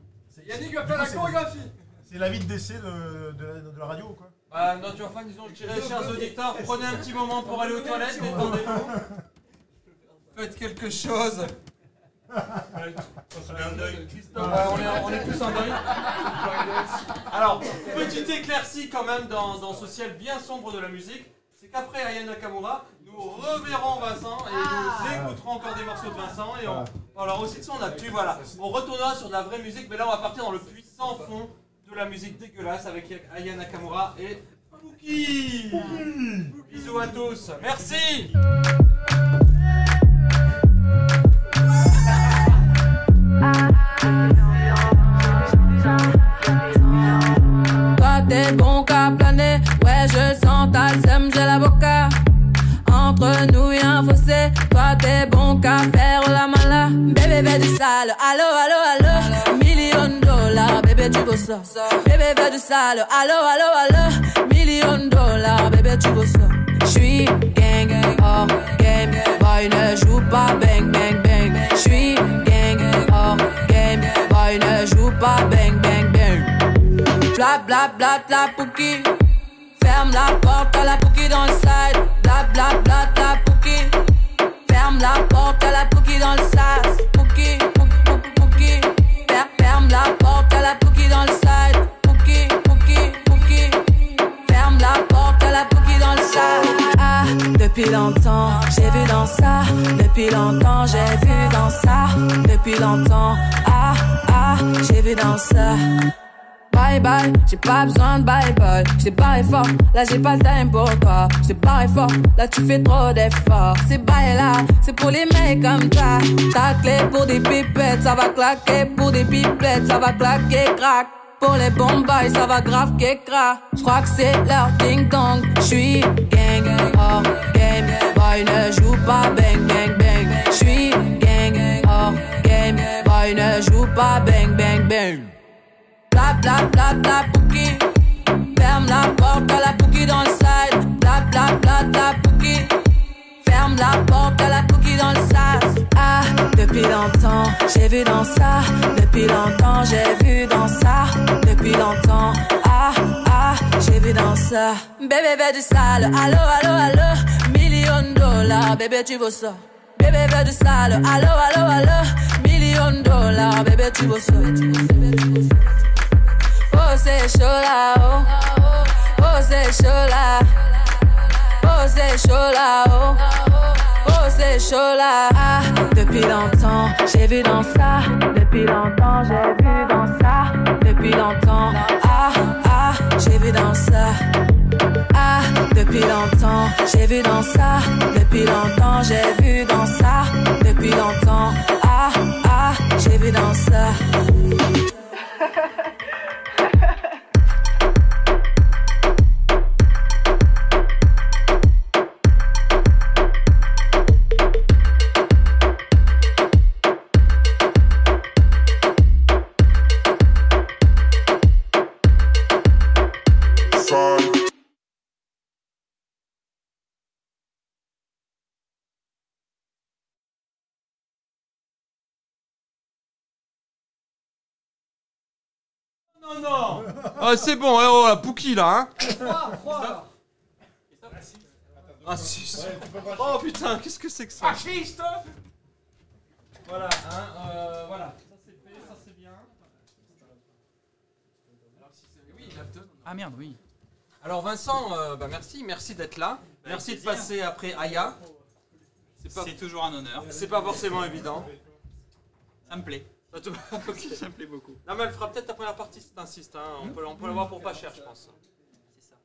Yannick va faire la chorégraphie. C'est la vie de décès de, de, la- de la radio, quoi. Bah, non, tu enfin, disons, je dirais, chers auditeurs, prenez un petit moment pour aller aux toilettes, détendez-vous. Faites quelque chose. On, est, on est tous en deuil. Alors, petite éclaircie quand même dans, dans ce ciel bien sombre de la musique, c'est qu'après Aya Nakamura, nous reverrons Vincent et nous écouterons encore des morceaux de Vincent et on parlera aussi de son actu. Voilà, on retournera sur de la vraie musique, mais là on va partir dans le puissant fond de la musique dégueulasse avec Aya Nakamura et Pookie. Bisous à tous, merci. Bon qu'à faire la mala. Bébé bébé du sale, allo allo allo, million dollars, bébé tu veux ça. Bébé bébé du sale, allo allo allo, million dollars, bébé tu veux ça. J'suis gang, hors game, boy ne joue pas bang bang bang. J'suis gang, hors game, boy ne joue pas bang bang bang. Bla bla bla bla pouki. Ferme la porte à la pouki dans le side. Bla bla bla bla pouki. Ferme la porte à la pouki dans le sas. Pouki. Fer- Ferme la porte à la pouki dans le side. Pouki, pouki, pouki. Ferme la porte à la pouki dans le sas. Ah, depuis longtemps, j'ai vu dans ça. Depuis longtemps, j'ai vu dans ça. Depuis longtemps, ah, ah, j'ai vu dans ça. Bye bye, j'ai pas besoin de bye bye. J't'ai barré fort, là j'ai pas le time pour toi. J't'ai barré fort, là tu fais trop d'efforts. C'est bye là, c'est pour les mecs comme toi. Ta clé pour des pipettes, ça va claquer. Pour des pipettes, ça va claquer, crack. Pour les bombes, ça va grave qu'écra. J'crois que c'est leur ding dong. J'suis gang, hors game. Boy ne joue pas bang bang bang. J'suis gang, hors game. Boy ne joue pas bang bang bang. Ferme la porte à la pouki dans le side. Bla bla. Ferme la porte à la pouki dans le sas. Ah, depuis longtemps, j'ai vu dans ça. Depuis longtemps, j'ai vu dans ça. Depuis longtemps, ah, ah, j'ai vu dans ça. Bébé, bébé du sale. Allo, allo, allo. Million dollars, bébé, tu veux ça. Bébé, bébé du sale. Allo, allo, allo. Million dollars, bébé, tu veux ça. Chaud là, oh. C'est chaud là. Oh, chaud là. Ah, depuis longtemps, j'ai vu dans ça. Depuis longtemps, j'ai vu dans ça. Depuis longtemps, ah, ah, j'ai vu dans ça. Ah, depuis longtemps, j'ai vu dans ça. Depuis longtemps, j'ai vu dans ça. Depuis longtemps, ah, ah, j'ai vu dans ça. Ah, c'est bon, hein, oh, la Pookie là, hein Froid, froid. Ah, si, si. Oh putain, qu'est-ce que c'est que ça Fasciste Voilà, hein, euh, voilà. Ça c'est fait, ça c'est bien. Oui, Clapton. Ah merde, oui. Alors Vincent, euh, bah merci, merci d'être là. merci de passer après Aya. C'est toujours un honneur. C'est pas forcément évident. Ça me plaît. Ça te- Ok. Ça me plaît beaucoup. Non mais elle fera peut-être ta première partie si t'insistes. Hein. On peut, on peut l'avoir pour pas cher, je pense. C'est ça.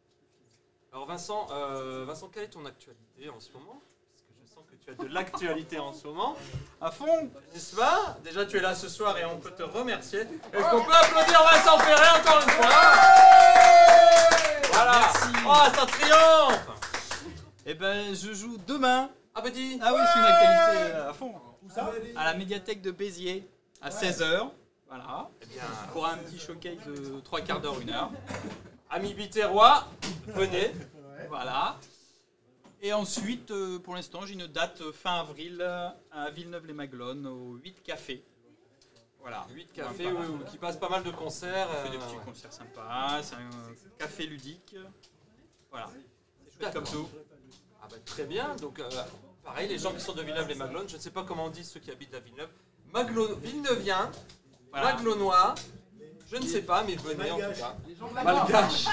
Alors Vincent, euh, Vincent, quelle est ton actualité en ce moment? Parce que je sens que tu as de l'actualité en ce moment. À fond N'est-ce pas? Déjà tu es là ce soir et on peut te remercier. Est-ce qu'on peut applaudir Vincent Ferré encore une fois? Voilà Merci. Oh c'est un triomphe Eh ben, je joue demain. Ah bah dis Ah oui, c'est une actualité euh, à fond. Où ça À la médiathèque de Béziers, à 16h. Voilà. Eh bien, Pour un petit showcase de 3 quarts d'heure, 1 heure. Amis Biterrois, venez. Voilà. Et ensuite, euh, pour l'instant, j'ai une date euh, fin avril à Villeneuve-les-Maglones, au 8 Café. Voilà. 8 cafés oui, oui, qui passent pas mal de concerts. On fait des euh, petits concerts sympas, c'est un café ludique. Voilà. C'est chouette comme tout. Ah bah, très bien, donc euh, pareil, les gens qui sont de Villeneuve les Maglones, je ne sais pas comment on dit ceux qui habitent à Villeneuve. Maglo... Villeneuviens, Voilà. Maglonois, je ne sais pas, mais venez en tout cas. Malgaches.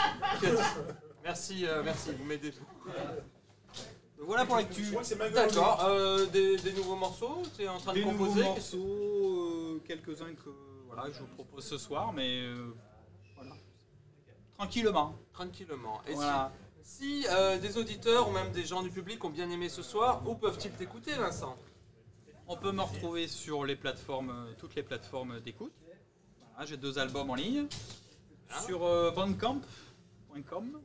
merci, euh, merci, vous m'aidez. Donc voilà pour l'actu. Je crois que c'est Maglo. D'accord, euh, des, des nouveaux morceaux, tu es en train Des de nouveaux composer morceaux, euh, quelques-uns que, voilà, que je vous propose ce soir, mais euh, voilà. tranquillement. Tranquillement. Et Voilà. si, si, euh, des auditeurs ou même des gens du public ont bien aimé ce soir, où peuvent-ils t'écouter Vincent? On peut me retrouver sur les plateformes, euh, toutes les plateformes d'écoute. Voilà, J'ai deux albums en ligne. Sur euh, bandcamp.com.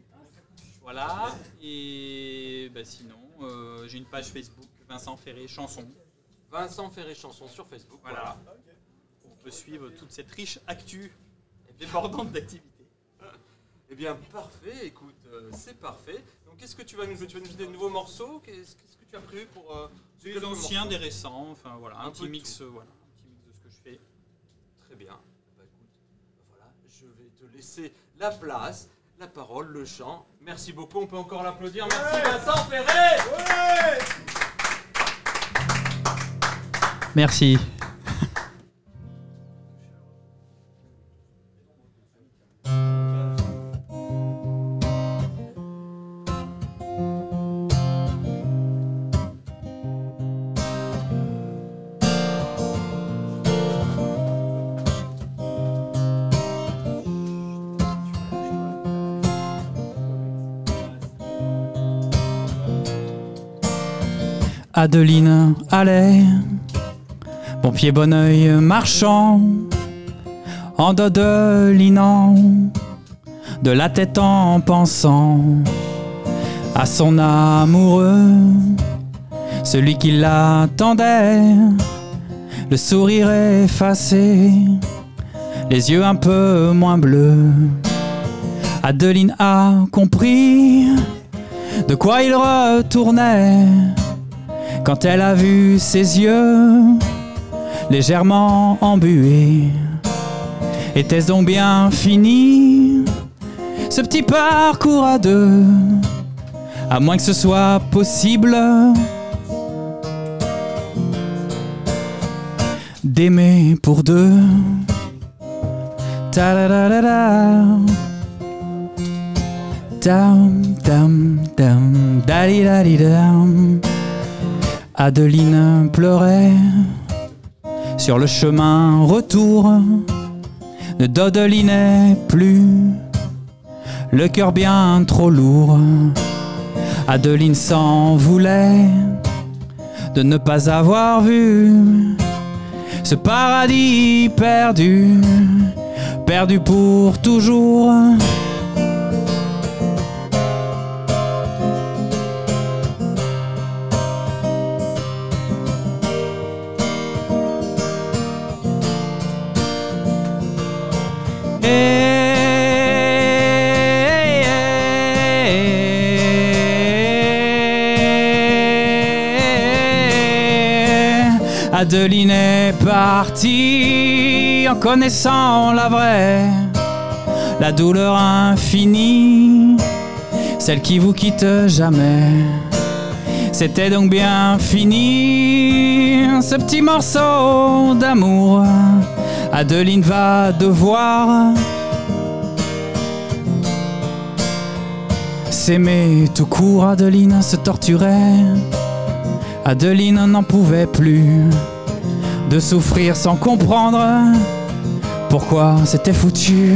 Voilà. Et bah, sinon, euh, j'ai une page Facebook, Vincent Ferré Chanson. Vincent Ferré Chanson sur Facebook. Voilà. On peut suivre toute cette riche actu débordante d'activités. Eh bien, parfait, écoute, euh, c'est parfait. Donc, qu'est-ce que tu vas nous jouer Tu vas nous jouer des nouveaux morceaux? Qu'est-ce qu'est-ce que tu as prévu pour. euh, Des anciens, des récents, enfin voilà, un, Un petit mix, euh, voilà, un petit mix de ce que je fais. Très bien. Bah, écoute, voilà, je vais te laisser la place, la parole, le chant. Merci beaucoup, on peut encore l'applaudir. Merci Vincent Ferré Merci. Adeline. Allait, bon pied, bon oeil marchant, en dodelinant, de la tête en pensant à son amoureux, celui qui l'attendait, le sourire effacé, les yeux un peu moins bleus. Adeline a compris de quoi il retournait quand elle a vu ses yeux légèrement embués. Était-ce donc bien fini? Ce petit parcours à deux À moins que ce soit possible d'aimer pour deux. Adeline pleurait sur le chemin retour, ne dodelinait plus, le cœur bien trop lourd. Adeline s'en voulait de ne pas avoir vu ce paradis perdu, perdu pour toujours. Adeline est partie en connaissant la vraie, la douleur infinie, celle qui vous quitte jamais. C'était donc bien fini ce petit morceau d'amour. Adeline va devoir S'aimer tout court, Adeline se torturait. Adeline n'en pouvait plus de souffrir sans comprendre pourquoi c'était foutu.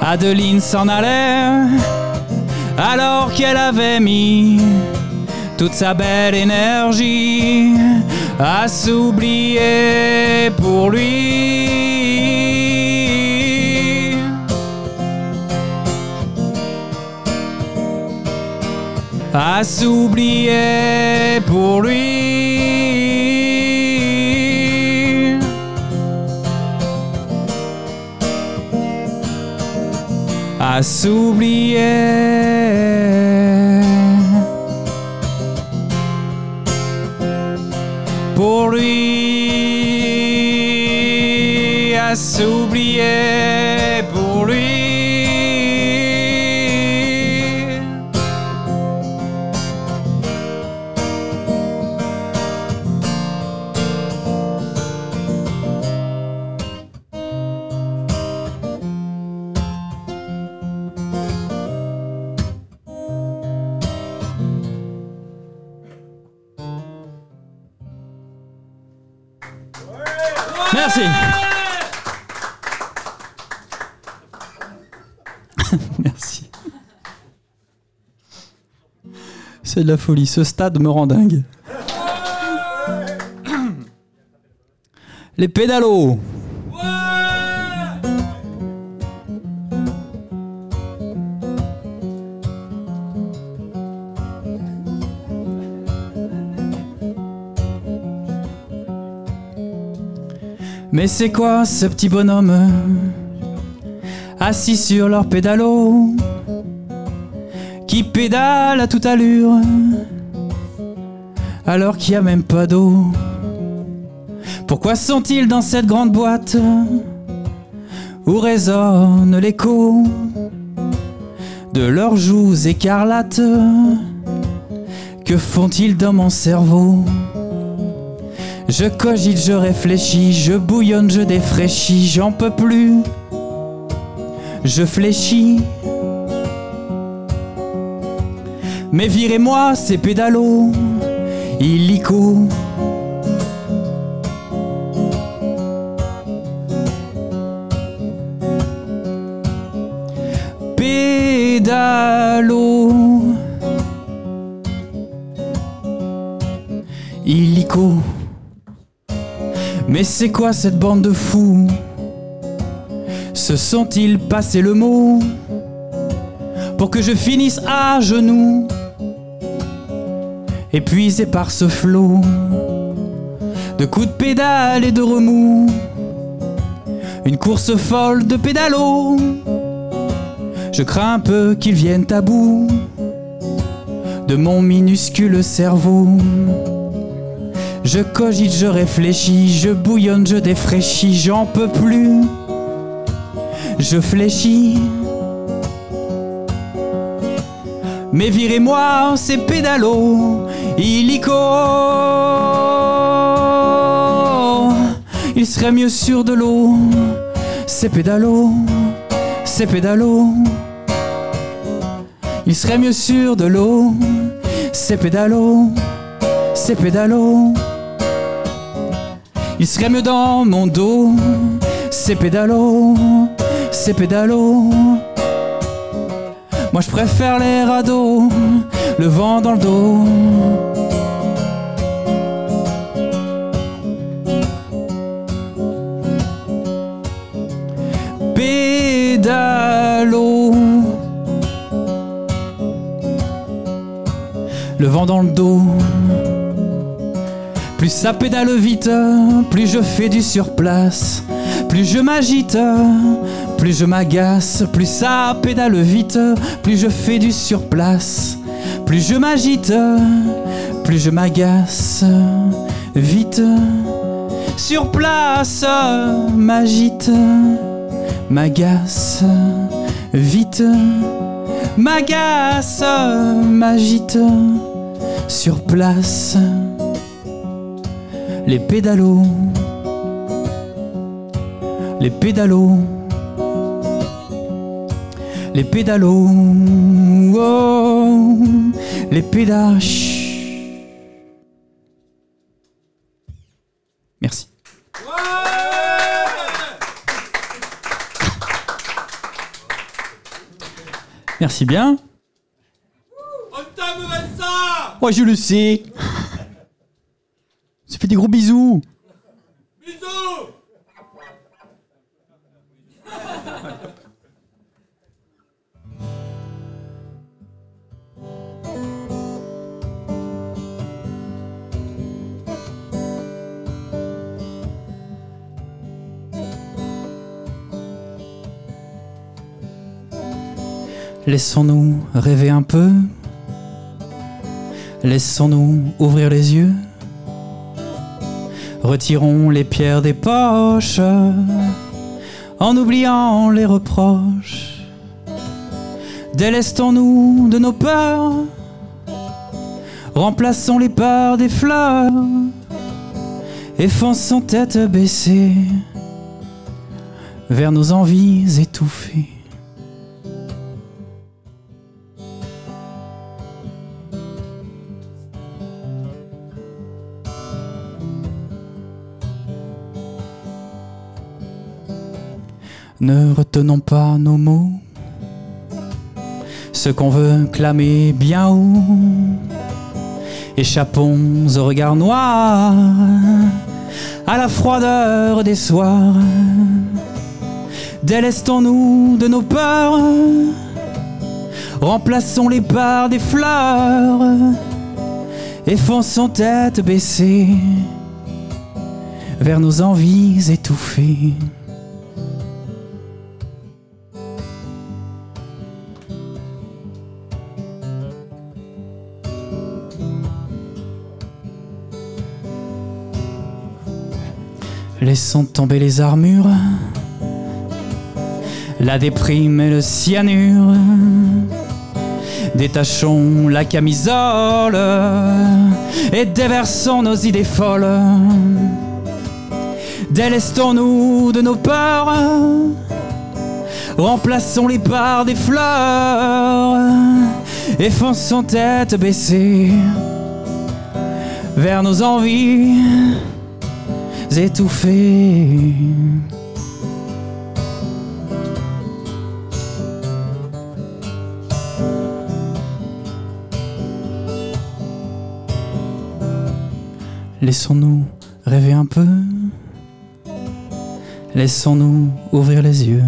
Adeline s'en allait alors qu'elle avait mis toute sa belle énergie à s'oublier pour lui. À s'oublier pour lui. À s'oublier. pour lui à s'oublier Merci. Merci. C'est de la folie. Ce stade me rend dingue. Les pédalos. Mais c'est quoi ce petit bonhomme assis sur leur pédalo qui pédale à toute allure alors qu'il n'y a même pas d'eau? Pourquoi sont-ils dans cette grande boîte où résonne l'écho de leurs joues écarlates? Que font-ils dans mon cerveau? Je cogite, je réfléchis, je bouillonne, je défraîchis, j'en peux plus. Je fléchis. Mais virez-moi ces pédalos, illico. Pédalo. Illico. Mais c'est quoi cette bande de fous? Se sont-ils passé le mot? Pour que je finisse à genoux, épuisé par ce flot de coups de pédale et de remous, une course folle de pédalos. Je crains un peu qu'ils viennent à bout de mon minuscule cerveau. Je cogite, je réfléchis, je bouillonne, je défraîchis, j'en peux plus. Je fléchis. Mais virez-moi ces pédalos, illico. Il serait mieux sur de l'eau, ces pédalos, ces pédalos. Il serait mieux sur de l'eau, ces pédalos, ces pédalos. Il serait mieux dans mon dos, ces pédalos, ces pédalos. Moi je préfère les radeaux, le vent dans le dos. Pédalo. Le vent dans le dos. Plus ça pédale vite, plus je fais du surplace. Plus je m'agite, plus je m'agace. Plus ça pédale vite, plus je fais du surplace. Plus je m'agite, plus je m'agace. Vite, sur place, m'agite, m'agace. Vite, m'agace, m'agite. Sur place les pédalos, les pédalos, les pédalos, oh, les pédales. Merci. Merci bien. Oh, je le sais. Des gros. Bisous Laissons-nous rêver un peu. Laissons-nous ouvrir les yeux. Retirons les pierres des poches en oubliant les reproches. Délestons-nous de nos peurs. Remplaçons-les par des fleurs et fonçons tête baissée vers nos envies étouffées. Ne retenons pas nos mots, ce qu'on veut clamer bien haut. Échappons au regard noir, à la froideur des soirs. Délestons-nous de nos peurs, remplaçons-les par des fleurs et fonçons tête baissée vers nos envies étouffées. Laissons tomber les armures, la déprime et le cyanure. Détachons la camisole et déversons nos idées folles. Délestons-nous de nos peurs, remplaçons-les par des fleurs et fonçons tête baissée vers nos envies étouffées. Laissons-nous rêver un peu. Laissons-nous ouvrir les yeux.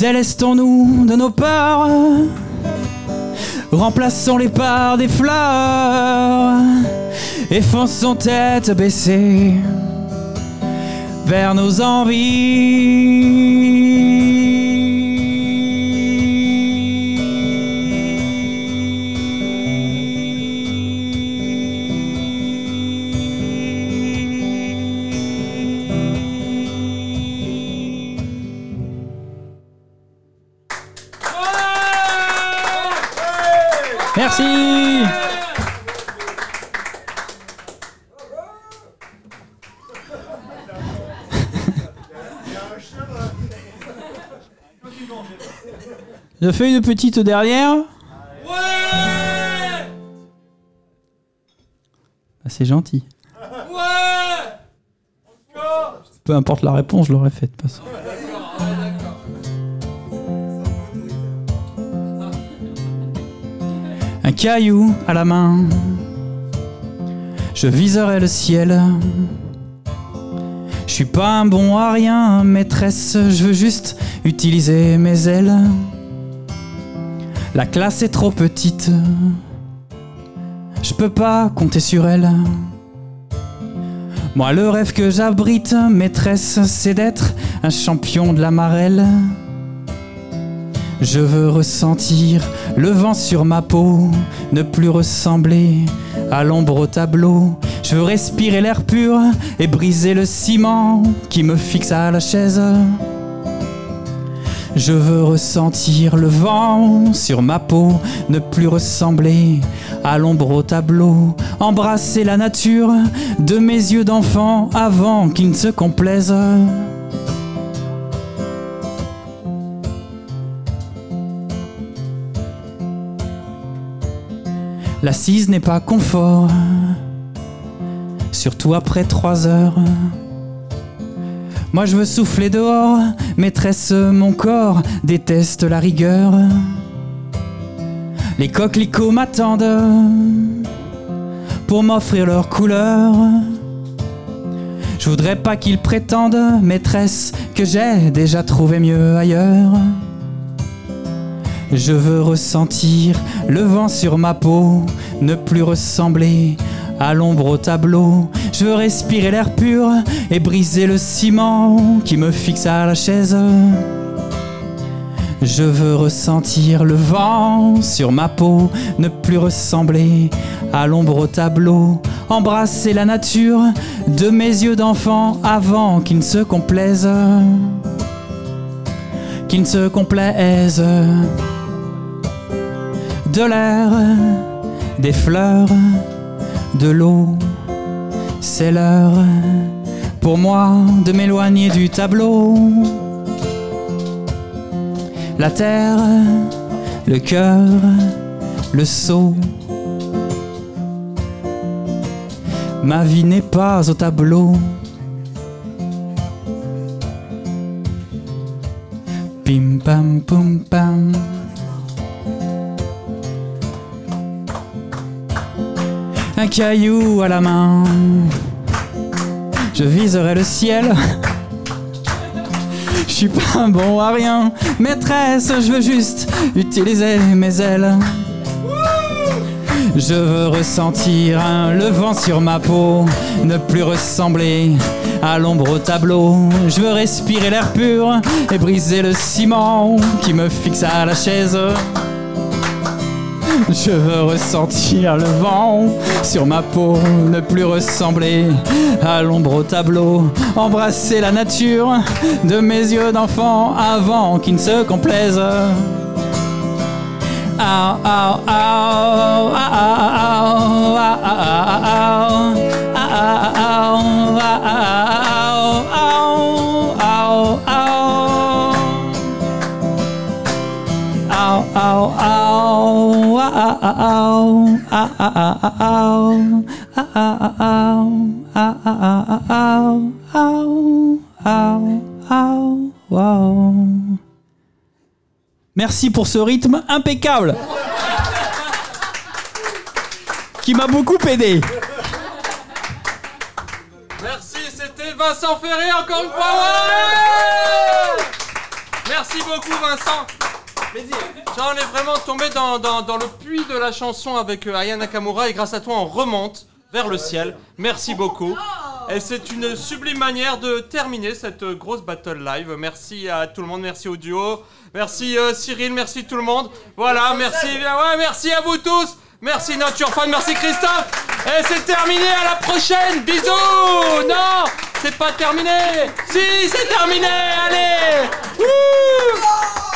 Délestons-nous de nos peurs. Remplaçons-les par des fleurs. Et fonçons tête baissée vers nos Merci. Je fais une petite dernière. Ah, C'est gentil. Peu importe la réponse, je l'aurais faite. Caillou à la main, je viserai le ciel. Je suis pas un bon à rien, maîtresse, je veux juste utiliser mes ailes. La classe est trop petite, je peux pas compter sur elle. Moi, le rêve que j'abrite, maîtresse, c'est d'être un champion de la marelle. Je veux ressentir le vent sur ma peau, ne plus ressembler à l'ombre au tableau. Je veux respirer l'air pur et briser le ciment qui me fixe à la chaise. Je veux ressentir le vent sur ma peau, ne plus ressembler à l'ombre au tableau, embrasser la nature de mes yeux d'enfant avant qu'ils ne se complaisent. L'assise n'est pas confort, surtout après trois heures. Moi je veux souffler dehors, maîtresse, mon corps déteste la rigueur. Les coquelicots m'attendent pour m'offrir leur couleur. Je voudrais pas qu'ils prétendent, maîtresse, que j'ai déjà trouvé mieux ailleurs. Je veux ressentir le vent sur ma peau, ne plus ressembler à l'ombre au tableau. Je veux respirer l'air pur et briser le ciment qui me fixe à la chaise. Je veux ressentir le vent sur ma peau, ne plus ressembler à l'ombre au tableau. Embrasser la nature de mes yeux d'enfant avant qu'ils ne se complaisent. Ne se de l'air, des fleurs, de l'eau. C'est l'heure pour moi de m'éloigner du tableau. La terre, le cœur, le seau. Ma vie n'est pas au tableau. Pim pam pum pam. Un caillou à la main. Je viserai le ciel. Je suis pas bon à rien, maîtresse, je veux juste utiliser mes ailes. Je veux ressentir le vent sur ma peau, ne plus ressembler à l'ombre au tableau. Je veux respirer l'air pur et briser le ciment qui me fixe à la chaise. Je veux ressentir le vent sur ma peau, ne plus ressembler à l'ombre au tableau. Embrasser la nature de mes yeux d'enfant avant qu'ils ne se complaisent. Merci pour ce rythme impeccable qui m'a beaucoup aidé. Merci, c'était Vincent Ferré encore une fois. Merci beaucoup Vincent. Genre, on est vraiment tombé dans, dans- dans le puits de la chanson avec euh, Aya Nakamura et grâce à toi on remonte vers le ciel. Merci beaucoup. Et c'est une sublime manière de terminer cette euh, grosse battle live. Merci à tout le monde, merci au duo, merci euh, Cyril, merci tout le monde. Voilà, merci, ouais, merci à vous tous. Merci Nature Fan, merci Christophe. Et c'est terminé, à la prochaine. Bisous. Non, c'est pas terminé. Si, c'est terminé. Allez. Wouh